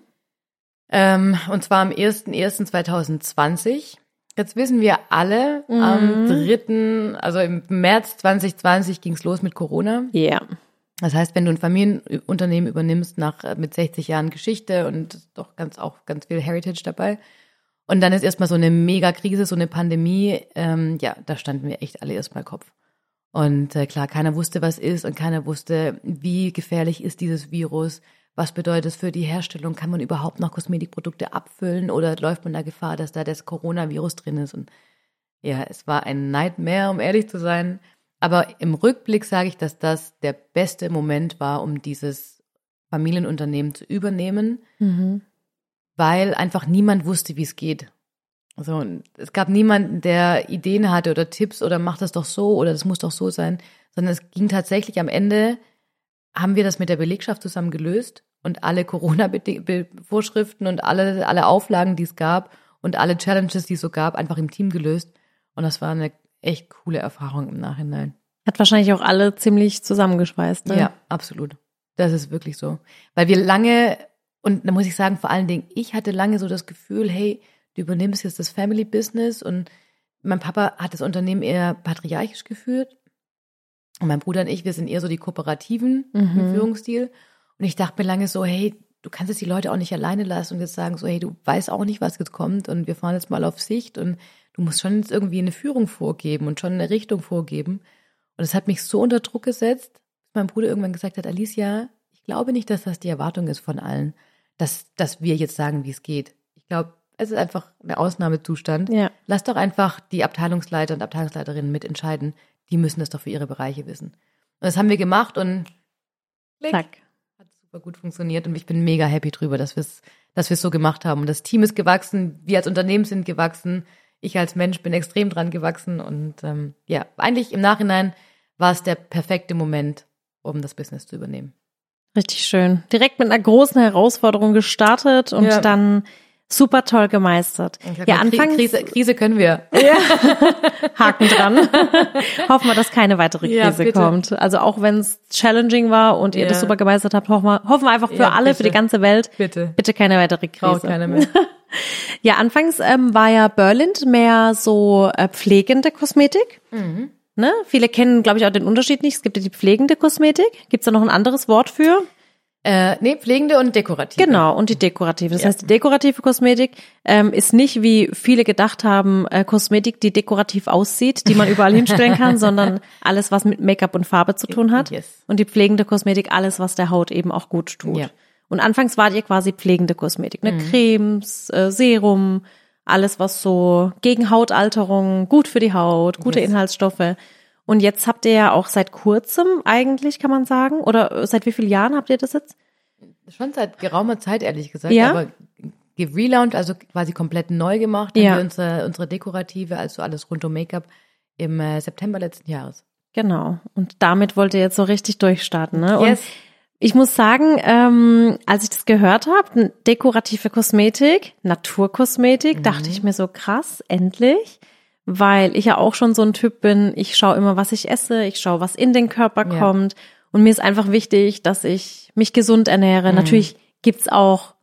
Ähm, und zwar am 01.01.2020. Jetzt wissen wir alle, am 3., also im März 2020 ging es los mit Corona. Ja. Das heißt, wenn du ein Familienunternehmen übernimmst nach äh, mit 60 Jahren Geschichte und doch ganz auch ganz viel Heritage dabei. Und dann ist erstmal so eine Megakrise, so eine Pandemie. Ähm, ja, da standen wir echt alle erstmal Kopf. Und äh, klar, keiner wusste, was ist und keiner wusste, wie gefährlich ist dieses Virus. Was bedeutet es für die Herstellung? Kann man überhaupt noch Kosmetikprodukte abfüllen oder läuft man da Gefahr, dass da das Coronavirus drin ist? Und ja, es war ein Nightmare, um ehrlich zu sein. Aber im Rückblick sage ich, dass das der beste Moment war, um dieses Familienunternehmen zu übernehmen, mhm. weil einfach niemand wusste, wie es geht. Also es gab niemanden, der Ideen hatte oder Tipps oder macht das doch so oder das muss doch so sein, sondern es ging tatsächlich am Ende, haben wir das mit der Belegschaft zusammen gelöst und alle Corona-Vorschriften und alle, alle Auflagen, die es gab und alle Challenges, die es so gab, einfach im Team gelöst. Und das war eine echt coole Erfahrung im Nachhinein. Hat wahrscheinlich auch alle ziemlich zusammengeschweißt, ne? Ja, absolut. Das ist wirklich so. Weil wir lange, und da muss ich sagen, vor allen Dingen, ich hatte lange so das Gefühl, hey, du übernimmst jetzt das Family Business und mein Papa hat das Unternehmen eher patriarchisch geführt. Und mein Bruder und ich, wir sind eher so die Kooperativen mhm. im Führungsstil. Und ich dachte mir lange so, hey, du kannst jetzt die Leute auch nicht alleine lassen und jetzt sagen so, hey, du weißt auch nicht, was jetzt kommt und wir fahren jetzt mal auf Sicht und du musst schon jetzt irgendwie eine Führung vorgeben und schon eine Richtung vorgeben. Und es hat mich so unter Druck gesetzt, dass mein Bruder irgendwann gesagt hat, Alicia, ich glaube nicht, dass das die Erwartung ist von allen, dass, dass wir jetzt sagen, wie es geht. Ich glaube, es ist einfach ein Ausnahmezustand. Ja. Lass doch einfach die Abteilungsleiter und Abteilungsleiterinnen mitentscheiden. Die müssen das doch für ihre Bereiche wissen. Und das haben wir gemacht und klick, Zack. hat super gut funktioniert und ich bin mega happy drüber, dass wir es dass wir es so gemacht haben. Und das Team ist gewachsen, wir als Unternehmen sind gewachsen, ich als Mensch bin extrem dran gewachsen und ähm, ja, eigentlich im Nachhinein war es der perfekte Moment, um das Business zu übernehmen. Richtig schön. Direkt mit einer großen Herausforderung gestartet und ja. dann super toll gemeistert. Ja, anfangs Krise, Krise können wir. Ja. Haken dran. hoffen wir, dass keine weitere Krise ja, kommt. Also auch wenn es challenging war und ihr ja. das super gemeistert habt, hoffen wir, hoffen wir einfach für alle, bitte. für die ganze Welt. Bitte. Bitte keine weitere Krise. Braucht keine mehr. ja, anfangs ähm, war ja Berlind mehr so äh, pflegende Kosmetik. Mhm. Ne? Viele kennen, glaube ich, auch den Unterschied nicht. Es gibt ja die pflegende Kosmetik. Gibt es da noch ein anderes Wort für? Äh, nee, pflegende und dekorative. Genau, und die dekorative. Das ja. heißt, die dekorative Kosmetik ähm, ist nicht, wie viele gedacht haben, äh, Kosmetik, die dekorativ aussieht, die man überall hinstellen kann, sondern alles, was mit Make-up und Farbe zu tun hat. Yes. Und die pflegende Kosmetik, alles, was der Haut eben auch gut tut. Ja. Und anfangs war ihr quasi pflegende Kosmetik, ne? Mhm. Cremes, äh, Serum, alles, was so gegen Hautalterung, gut für die Haut, gute yes. Inhaltsstoffe. Und jetzt habt ihr ja auch seit kurzem eigentlich, kann man sagen, oder seit wie vielen Jahren habt ihr das jetzt? Schon seit geraumer Zeit, ehrlich gesagt. Ja? Aber relaunch, also quasi komplett neu gemacht, ja. haben wir unsere, unsere Dekorative, also alles rund um Make-up, im äh, September letzten Jahres. Genau. Und damit wollt ihr jetzt so richtig durchstarten, ne? Yes. Und ich muss sagen, ähm, als ich das gehört habe, dekorative Kosmetik, Naturkosmetik, mhm. dachte ich mir so krass, endlich weil ich ja auch schon so ein Typ bin, ich schaue immer, was ich esse, ich schaue, was in den Körper ja. kommt. Und mir ist einfach wichtig, dass ich mich gesund ernähre. Mhm. Natürlich gibt's auch,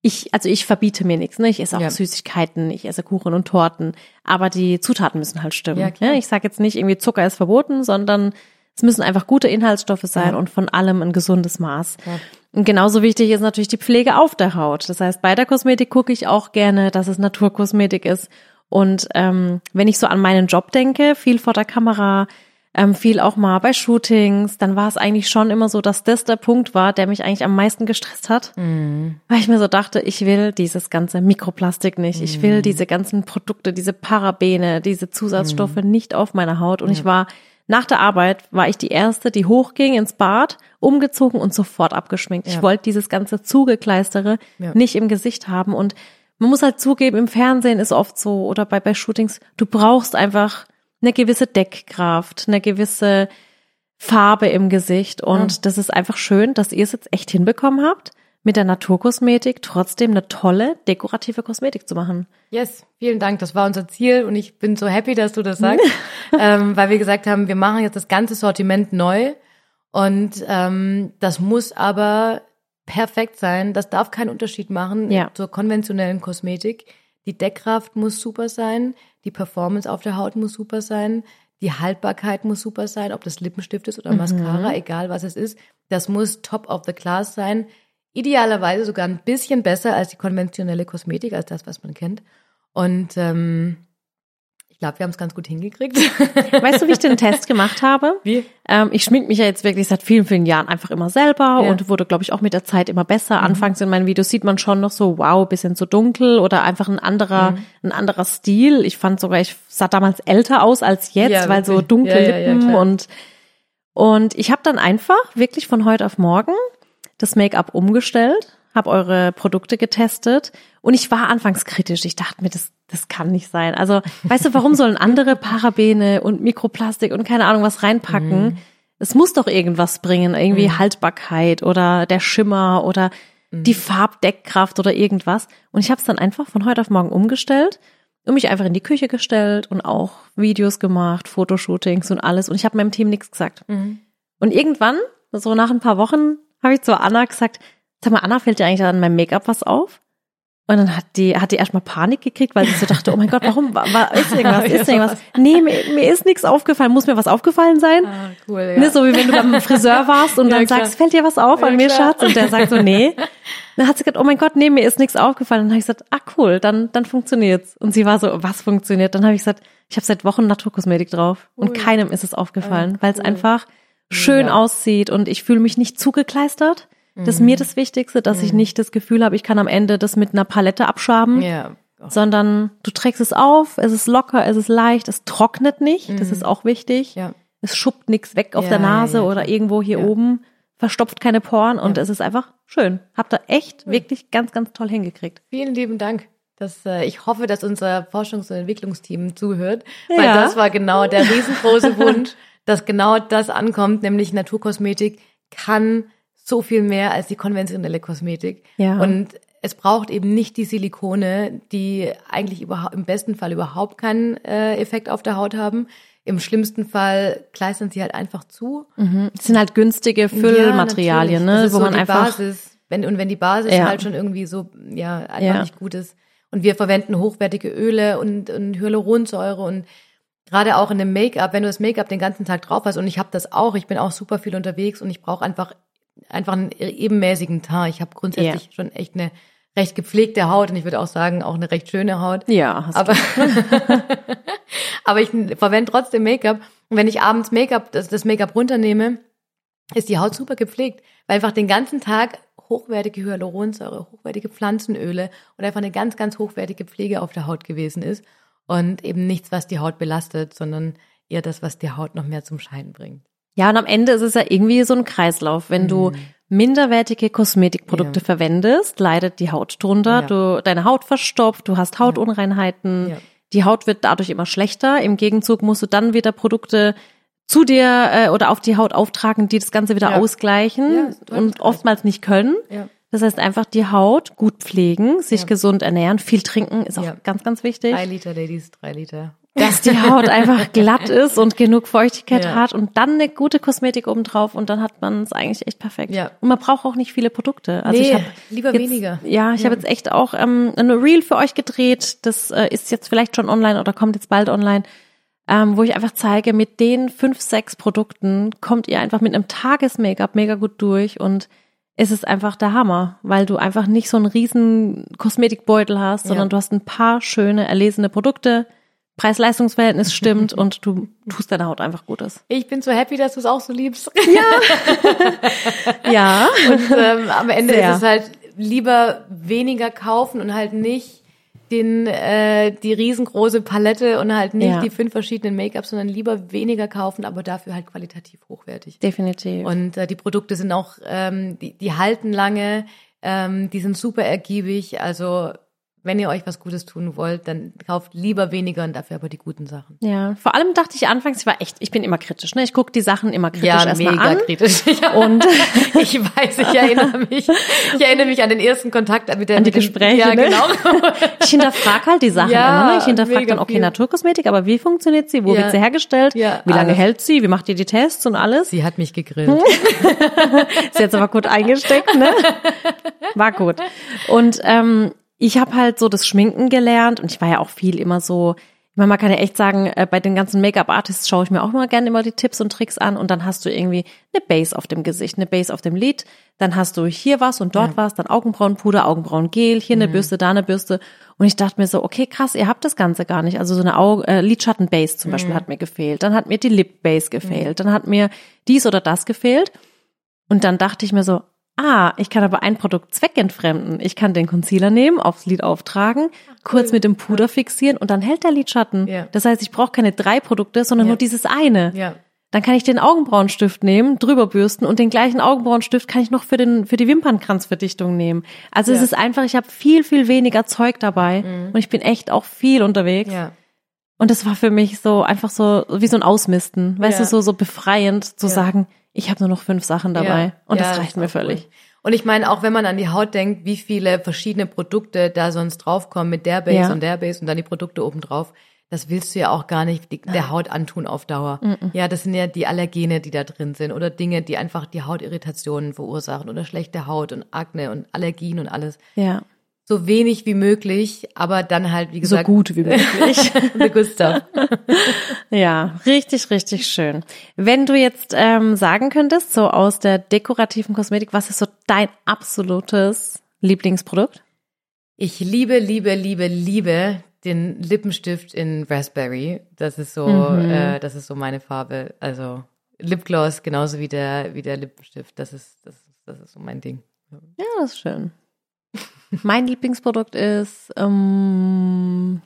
ich, also ich verbiete mir nichts, ne? Ich esse auch ja. Süßigkeiten, ich esse Kuchen und Torten, aber die Zutaten müssen halt stimmen. Ja. Ne? Ich sage jetzt nicht, irgendwie Zucker ist verboten, sondern es müssen einfach gute Inhaltsstoffe sein und von allem ein gesundes Maß. Und genauso wichtig ist natürlich die Pflege auf der Haut. Das heißt, bei der Kosmetik gucke ich auch gerne, dass es Naturkosmetik ist und ähm, wenn ich so an meinen Job denke, viel vor der Kamera, ähm, viel auch mal bei Shootings, dann war es eigentlich schon immer so, dass das der Punkt war, der mich eigentlich am meisten gestresst hat. Mm. Weil ich mir so dachte, ich will dieses ganze Mikroplastik nicht. Mm. Ich will mhm. diese ganzen Produkte, diese Parabene, diese Zusatzstoffe mm. nicht auf meiner Haut. Und ja. ich war nach der Arbeit war ich die erste, die hochging ins Bad, umgezogen und sofort abgeschminkt. Ja. Ich wollte dieses ganze Zugekleistere ja. nicht im Gesicht haben und man muss halt zugeben, im Fernsehen ist oft so oder bei, bei Shootings, du brauchst einfach eine gewisse Deckkraft, eine gewisse Farbe im Gesicht und ja. das ist einfach schön, dass ihr es jetzt echt hinbekommen habt, mit der Naturkosmetik trotzdem eine tolle dekorative Kosmetik zu machen. Yes, vielen Dank. Das war unser Ziel und ich bin so happy, dass du das sagst, ähm, weil wir gesagt haben, wir machen jetzt das ganze Sortiment neu und ähm, das muss aber perfekt sein. Das darf keinen Unterschied machen ja. zur konventionellen Kosmetik. Die Deckkraft muss super sein, die Performance auf der Haut muss super sein, die Haltbarkeit muss super sein, ob das Lippenstift ist oder mhm. Mascara, egal was es ist. Das muss top of the class sein. Idealerweise sogar ein bisschen besser als die konventionelle Kosmetik, als das, was man kennt. Und ähm, glaube, wir haben es ganz gut hingekriegt. Weißt du, wie ich den Test gemacht habe? Wie? Ähm, ich schmink mich ja jetzt wirklich seit vielen, vielen Jahren einfach immer selber ja. und wurde, glaube ich, auch mit der Zeit immer besser. Mhm. Anfangs in meinen Videos sieht man schon noch so, wow, bisschen zu dunkel oder einfach ein anderer, mhm. ein anderer Stil. Ich fand sogar, ich sah damals älter aus als jetzt, ja, weil so dunkle Lippen und und ich habe dann einfach wirklich von heute auf morgen das Make-up umgestellt, habe eure Produkte getestet und ich war anfangs kritisch. Ich dachte mir, das, das kann nicht sein. Also, weißt du, warum sollen andere Parabene und Mikroplastik und keine Ahnung was reinpacken? Mhm. Es muss doch irgendwas bringen, irgendwie mhm. Haltbarkeit oder der Schimmer oder mhm. die Farbdeckkraft oder irgendwas. Und ich habe es dann einfach von heute auf morgen umgestellt und mich einfach in die Küche gestellt und auch Videos gemacht, Fotoshootings und alles. Und ich habe meinem Team nichts gesagt. Mhm. Und irgendwann, so nach ein paar Wochen, habe ich zu Anna gesagt, sag mal, Anna, fällt dir eigentlich an meinem Make-up was auf? Und dann hat die, hat die erstmal Panik gekriegt, weil sie so dachte, oh mein Gott, warum, war, ist irgendwas, ist irgendwas? Nee, mir, mir ist nichts aufgefallen. Muss mir was aufgefallen sein? Ah, cool, ja. Ne, so wie wenn du beim Friseur warst und ja, dann klar. sagst, fällt dir was auf ja, an mir, klar. Schatz? Und der sagt so, nee. Dann hat sie gesagt, oh mein Gott, nee, mir ist nichts aufgefallen. Und dann habe ich gesagt, ah cool, dann, dann funktioniert's. Und sie war so, was funktioniert? Dann habe ich gesagt, ich habe seit Wochen Naturkosmetik drauf und cool. keinem ist es aufgefallen, ah, weil es cool. einfach schön aussieht und ich fühle mich nicht zugekleistert. Das ist mir das Wichtigste, dass mhm. ich nicht das Gefühl habe, ich kann am Ende das mit einer Palette abschaben. Ja. Sondern du trägst es auf, es ist locker, es ist leicht, es trocknet nicht, mhm. das ist auch wichtig. Ja. Es schuppt nichts weg auf ja, der Nase ja, oder irgendwo hier oben, verstopft keine Poren und es ist einfach schön. Habt ihr echt wirklich ganz, ganz toll hingekriegt. Vielen lieben Dank. Das, äh, ich hoffe, dass unser Forschungs- und Entwicklungsteam zuhört, weil das war genau der riesengroße Wunsch, dass genau das ankommt, nämlich Naturkosmetik kann so viel mehr als die konventionelle Kosmetik. Ja. Und es braucht eben nicht die Silikone, die eigentlich überhaupt, im besten Fall überhaupt keinen äh, Effekt auf der Haut haben. Im schlimmsten Fall kleistern sie halt einfach zu. Mhm. Das sind halt günstige Füllmaterialien, ja, ne, wo so man einfach Basis, wenn und wenn die Basis ja. halt schon irgendwie so ja einfach ja. nicht gut ist. Und wir verwenden hochwertige Öle und, und Hyaluronsäure und gerade auch in dem Make-up, wenn du das Make-up den ganzen Tag drauf hast und ich habe das auch, ich bin auch super viel unterwegs und ich brauche einfach einfach einen ebenmäßigen Teint. Ich habe grundsätzlich ja. schon echt eine recht gepflegte Haut und ich würde auch sagen, auch eine recht schöne Haut. Ja, hast aber, aber ich verwende trotzdem Make-up. Und wenn ich abends Make-up, das, das Make-up runternehme, ist die Haut super gepflegt, weil einfach den ganzen Tag hochwertige Hyaluronsäure, hochwertige Pflanzenöle und einfach eine ganz, ganz hochwertige Pflege auf der Haut gewesen ist und eben nichts, was die Haut belastet, sondern eher das, was die Haut noch mehr zum Schein bringt. Ja, und am Ende ist es ja irgendwie so ein Kreislauf. Wenn mhm. du minderwertige Kosmetikprodukte ja. verwendest, leidet die Haut drunter. Ja. Du, deine Haut verstopft, du hast Hautunreinheiten. Ja. Die Haut wird dadurch immer schlechter. Im Gegenzug musst du dann wieder Produkte zu dir äh, oder auf die Haut auftragen, die das Ganze wieder ausgleichen und oftmals nicht können. Das heißt einfach die Haut gut pflegen, sich gesund ernähren, viel trinken ist auch ganz, ganz wichtig. Drei Liter, Ladies, drei Liter dass die Haut einfach glatt ist und genug Feuchtigkeit ja. hat und dann eine gute Kosmetik obendrauf und dann hat man es eigentlich echt perfekt. Ja. Und man braucht auch nicht viele Produkte. Also nee, ich hab lieber jetzt, weniger. Ja, ich ja. habe jetzt echt auch ähm, eine Reel für euch gedreht. Das äh, ist jetzt vielleicht schon online oder kommt jetzt bald online. Ähm, wo ich einfach zeige, mit den fünf, sechs Produkten kommt ihr einfach mit einem Tages-Make-up mega gut durch und es ist einfach der Hammer, weil du einfach nicht so einen riesen Kosmetikbeutel hast, sondern ja. du hast ein paar schöne, erlesene Produkte, Preis-Leistungs-Verhältnis stimmt und du tust deiner Haut einfach Gutes. Ich bin so happy, dass du es auch so liebst. Ja. ja. Und ähm, am Ende Sehr. ist es halt lieber weniger kaufen und halt nicht den äh, die riesengroße Palette und halt nicht ja. die fünf verschiedenen Make-ups, sondern lieber weniger kaufen, aber dafür halt qualitativ hochwertig. Definitiv. Und äh, die Produkte sind auch, ähm, die, die halten lange, ähm, die sind super ergiebig. Also wenn ihr euch was Gutes tun wollt, dann kauft lieber weniger und dafür aber die guten Sachen. Ja, vor allem dachte ich anfangs, ich war echt, ich bin immer kritisch, ne? Ich gucke die Sachen immer kritisch ja, erstmal mega an. kritisch. Ja. Und ich weiß, ich erinnere mich, ich erinnere mich an den ersten Kontakt mit der an die Gespräche. Ja, ne? genau. ich hinterfrage halt die Sachen ja, immer. Ne? Ich hinterfrage dann, okay, viel. Naturkosmetik, aber wie funktioniert sie? Wo ja. wird sie hergestellt? Ja, wie lange alles. hält sie? Wie macht ihr die Tests und alles? Sie hat mich gegrillt. sie hat aber gut eingesteckt, ne? War gut. Und ähm, ich habe halt so das Schminken gelernt und ich war ja auch viel immer so, ich meine, man kann ja echt sagen, äh, bei den ganzen Make-up-Artists schaue ich mir auch immer gerne immer die Tipps und Tricks an und dann hast du irgendwie eine Base auf dem Gesicht, eine Base auf dem Lid, dann hast du hier was und dort ja. was, dann Augenbrauenpuder, Augenbrauengel, hier eine mhm. Bürste, da eine Bürste und ich dachte mir so, okay, krass, ihr habt das Ganze gar nicht. Also so eine Augen, äh, Lidschatten-Base zum mhm. Beispiel hat mir gefehlt, dann hat mir die Lip-Base gefehlt, mhm. dann hat mir dies oder das gefehlt und dann dachte ich mir so, ah, ich kann aber ein Produkt zweckentfremden. Ich kann den Concealer nehmen, aufs Lid auftragen, Ach, kurz cool. mit dem Puder fixieren und dann hält der Lidschatten. Ja. Das heißt, ich brauche keine drei Produkte, sondern ja. nur dieses eine. Ja. dann kann ich den Augenbrauenstift nehmen, drüber bürsten und den gleichen Augenbrauenstift kann ich noch für den für die Wimpernkranzverdichtung nehmen. Also es ist einfach, ich habe viel viel weniger Zeug dabei und ich bin echt auch viel unterwegs. Und das war für mich so einfach so wie so ein Ausmisten, weißt du, so so befreiend zu sagen, ich habe nur noch fünf Sachen dabei Ja. und Ja, das reicht ist mir völlig. cool. Und ich meine, auch wenn man an die Haut denkt, wie viele verschiedene Produkte da sonst draufkommen mit der Base Ja. und der Base und dann die Produkte oben drauf, das willst du ja auch gar nicht die, der Haut antun auf Dauer. Ja, das sind ja die Allergene, die da drin sind oder Dinge, die einfach die Hautirritationen verursachen oder schlechte Haut und Akne und Allergien und alles. Ja, So wenig wie möglich, aber dann halt, wie so gesagt, gut wie möglich. stuff. Ja, richtig, richtig schön. Wenn du jetzt ähm, sagen könntest, so aus der dekorativen Kosmetik, was ist so dein absolutes Lieblingsprodukt? Ich liebe, liebe, liebe, liebe den Lippenstift in Raspberry. Das ist so, äh, das ist so meine Farbe. Also Lipgloss genauso wie der, wie der Lippenstift. Das ist, das ist, das ist so mein Ding. Ja, das ist schön. Mein Lieblingsprodukt ist, ähm,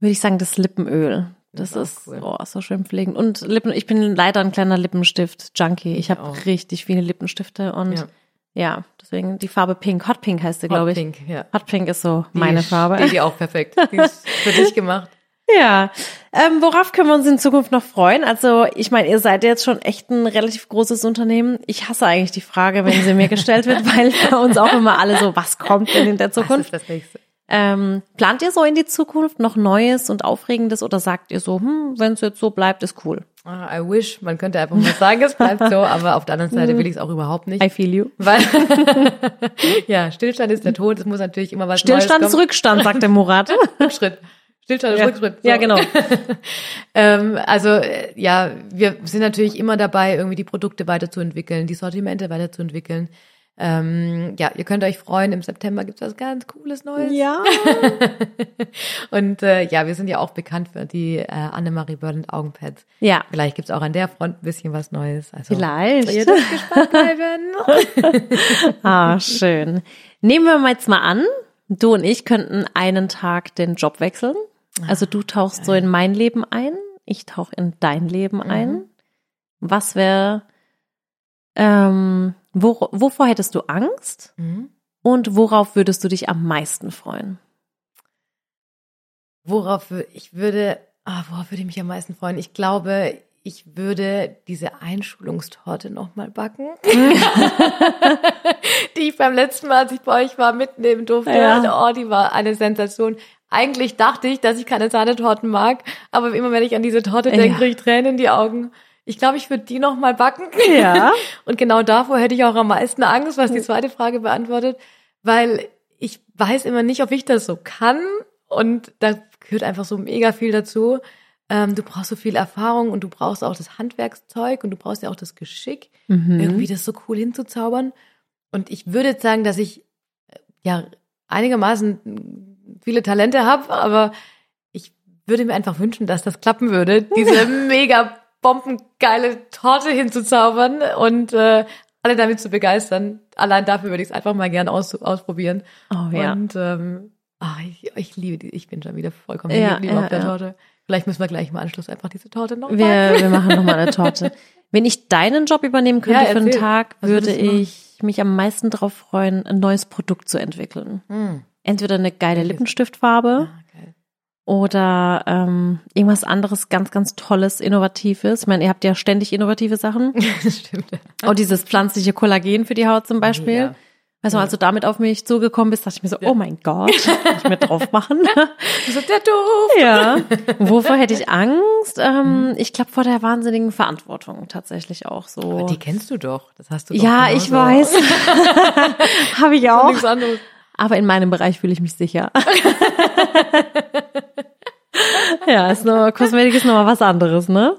würde ich sagen, das Lippenöl. Das, Das ist cool. oh, so schön pflegend. Und Lippen, ich bin leider ein kleiner Lippenstift-Junkie. Ich habe richtig viele Lippenstifte und Ja. ja. deswegen die Farbe Pink. Hot Pink heißt sie, glaube Hot ich. Pink, ja. Hot Pink ist so Die meine Farbe. Steht dir auch perfekt. Die ist für dich gemacht. Ja, ähm, worauf können wir uns in Zukunft noch freuen? Also ich meine, ihr seid jetzt schon echt ein relativ großes Unternehmen. Ich hasse eigentlich die Frage, wenn sie mir gestellt wird, weil bei uns auch immer alle so, was kommt denn in der Was Zukunft? ist das nächste? Ähm, plant ihr so in die Zukunft noch Neues und Aufregendes oder sagt ihr so, hm, wenn es jetzt so bleibt, ist cool? Ah, I wish, man könnte einfach mal sagen, es bleibt so, aber auf der anderen Seite will ich es auch überhaupt nicht. I feel you. Weil, ja, Stillstand ist der Tod, es muss natürlich immer was Stillstand Neues ist Rückstand, sagt der Murat. Rückschritt. Stillstand ja. Rückschritt. So. ja, genau. Ähm, also äh, ja, wir sind natürlich immer dabei, irgendwie die Produkte weiterzuentwickeln, die Sortimente weiterzuentwickeln. Ähm, ja, ihr könnt euch freuen, im September gibt's was ganz Cooles Neues. Ja. Und äh, ja, wir sind ja auch bekannt für die äh, Annemarie Berland Augenpads. Ja, Vielleicht gibt's auch an der Front ein bisschen was Neues. Also, vielleicht. Ihr dürft gespannt bleiben. Ah, schön. Nehmen wir mal jetzt mal an, du und ich könnten einen Tag den Job wechseln. Also du tauchst so in mein Leben ein, ich tauche in dein Leben ein. Was wäre, ähm, wo, wovor hättest du Angst Mhm. und worauf würdest du dich am meisten freuen? Worauf ich würde, ah, worauf würde ich mich am meisten freuen? Ich glaube, ich würde diese Einschulungstorte nochmal backen, die ich beim letzten Mal, als ich bei euch war, mitnehmen durfte. Ja. Oh, die war eine Sensation. Eigentlich dachte ich, dass ich keine Sahnetorten mag, aber immer wenn ich an diese Torte denke, Ja. kriege ich Tränen in die Augen. Ich glaube, ich würde die nochmal backen. Ja. Und genau davor hätte ich auch am meisten Angst, was die zweite Frage beantwortet, weil ich weiß immer nicht, ob ich das so kann. Und da gehört einfach so mega viel dazu. Ähm, du brauchst so viel Erfahrung und du brauchst auch das Handwerkszeug und du brauchst ja auch das Geschick, Mhm. irgendwie das so cool hinzuzaubern. Und ich würde jetzt sagen, dass ich äh, ja einigermaßen viele Talente habe, aber ich würde mir einfach wünschen, dass das klappen würde, diese mega bombengeile Torte hinzuzaubern und äh, alle damit zu begeistern. Allein dafür würde ich es einfach mal gern aus, ausprobieren. Oh ja. Und ähm, ah, ich, ich liebe die, ich bin schon wieder vollkommen Ja, geblieben ja, auf der ja. Torte. Vielleicht müssen wir gleich im Anschluss einfach diese Torte noch. Wir, wir machen nochmal eine Torte. Wenn ich deinen Job übernehmen könnte Ja, für einen. Tag, würde machen? ich mich am meisten darauf freuen, ein neues Produkt zu entwickeln. Hm. Entweder eine geile Lippenstiftfarbe oder ähm, irgendwas anderes ganz, ganz Tolles, Innovatives. Ich meine, ihr habt ja ständig innovative Sachen. das stimmt. Auch dieses pflanzliche Kollagen für die Haut zum Beispiel. Ja. Weißt du, als du damit auf mich zugekommen bist, dachte ich mir so, oh mein Gott, kann ich mir drauf machen. So, der doof. ja. Wovor hätte ich Angst? Mhm. Ähm, ich glaube vor der wahnsinnigen Verantwortung tatsächlich auch so. Aber die kennst du doch. Das hast du doch ja, ich weiß. Habe ich auch. Nichts anderes. Aber in meinem Bereich fühle ich mich sicher. ja, ist nur, Kosmetik ist nochmal was anderes, ne?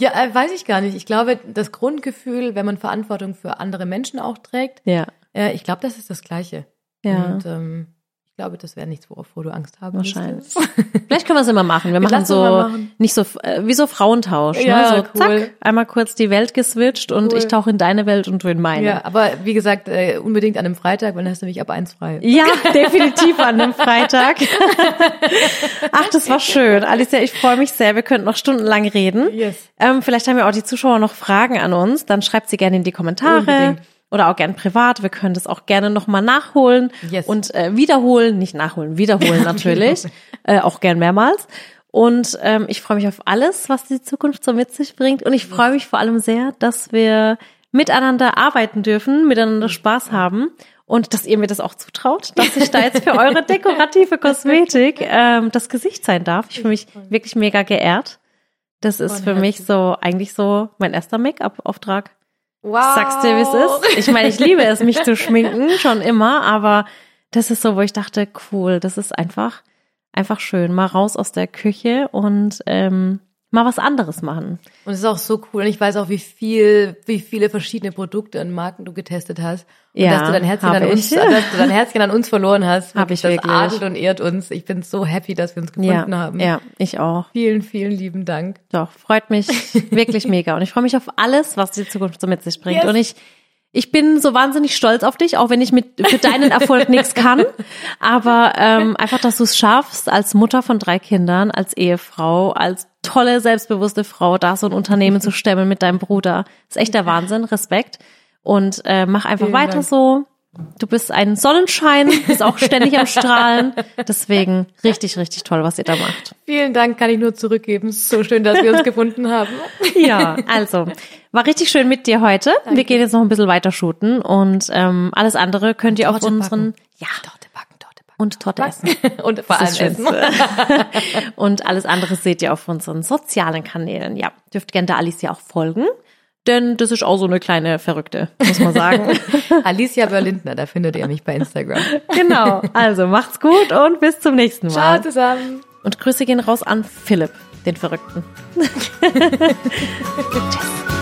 Ja, äh, weiß ich gar nicht. Ich glaube, das Grundgefühl, wenn man Verantwortung für andere Menschen auch trägt, Ja. äh, ich glaube, das ist das Gleiche. Ja. Und ähm, Ich glaube, das wäre nichts, worauf du Angst haben Wahrscheinlich. müsstest. Vielleicht können wir es immer machen. Wir machen lassen so, wir machen. nicht so, äh, wie so Frauentausch. Ja, ne? So, cool. zack, einmal kurz die Welt geswitcht und Cool. ich tauche in deine Welt und du in meine. Ja, aber wie gesagt, äh, unbedingt an einem Freitag, weil dann hast du nämlich ab eins frei. Ja, definitiv an dem Freitag. Ach, das war schön. Alicia, ich freue mich sehr. Wir könnten noch stundenlang reden. Yes. Ähm, vielleicht haben ja auch die Zuschauer noch Fragen an uns. Dann schreibt sie gerne in die Kommentare. Unbedingt. Oder auch gern privat. Wir können das auch gerne nochmal nachholen Yes. und äh, wiederholen. Nicht nachholen, wiederholen natürlich. äh, auch gern mehrmals. Und ähm, ich freue mich auf alles, was die Zukunft so mit sich bringt. Und ich freue mich vor allem sehr, dass wir miteinander arbeiten dürfen, miteinander Spaß haben und dass ihr mir das auch zutraut, dass ich da jetzt für eure dekorative Kosmetik ähm, das Gesicht sein darf. Ich fühle mich wirklich mega geehrt. Das ist für mich so eigentlich so mein erster Make-up-Auftrag. Wow. Sag's dir, wie es ist. Ich meine, ich liebe es, mich zu schminken, schon immer, aber das ist so, wo ich dachte, cool, das ist einfach, einfach schön. Mal raus aus der Küche und ähm, mal was anderes machen. Und es ist auch so cool. Und ich weiß auch, wie viel, wie viele verschiedene Produkte und Marken du getestet hast. Und Ja, dass du dein Herzchen an uns, ich. dass du dein Herzchen an uns verloren hast. Hab ich das wirklich. adelt und ehrt uns. Ich bin so happy, dass wir uns gefunden Ja, haben. ja, ich auch. Vielen, vielen lieben Dank. Doch, freut mich wirklich mega. Und ich freue mich auf alles, was die Zukunft so mit sich bringt. Yes. Und ich, ich bin so wahnsinnig stolz auf dich, auch wenn ich mit für deinen Erfolg nichts kann. Aber ähm, einfach, dass du es schaffst, als Mutter von drei Kindern, als Ehefrau, als tolle, selbstbewusste Frau, da so ein Unternehmen zu stemmen mit deinem Bruder. ist echt der Wahnsinn. Respekt. Und äh, mach einfach Vielen weiter Dank. so. Du bist ein Sonnenschein, bist auch ständig am Strahlen. Deswegen richtig, richtig toll, was ihr da macht. Vielen Dank, kann ich nur zurückgeben. Es ist so schön, dass wir uns gefunden haben. Ja, also war richtig schön mit dir heute. Wir gehen jetzt noch ein bisschen weiter shooten und ähm, alles andere könnt ihr auf unseren backen. ja Torte backen, Torte backen. und Torte essen. Und vor allem essen. Und alles andere seht ihr auf unseren sozialen Kanälen. Ja, dürft gerne der Alicia auch folgen, denn das ist auch so eine kleine Verrückte, muss man sagen. Alicia Berlindner, da findet ihr mich bei Instagram. genau. Also macht's gut und bis zum nächsten Mal. Ciao zusammen. Und Grüße gehen raus an Philipp, den Verrückten. Tschüss.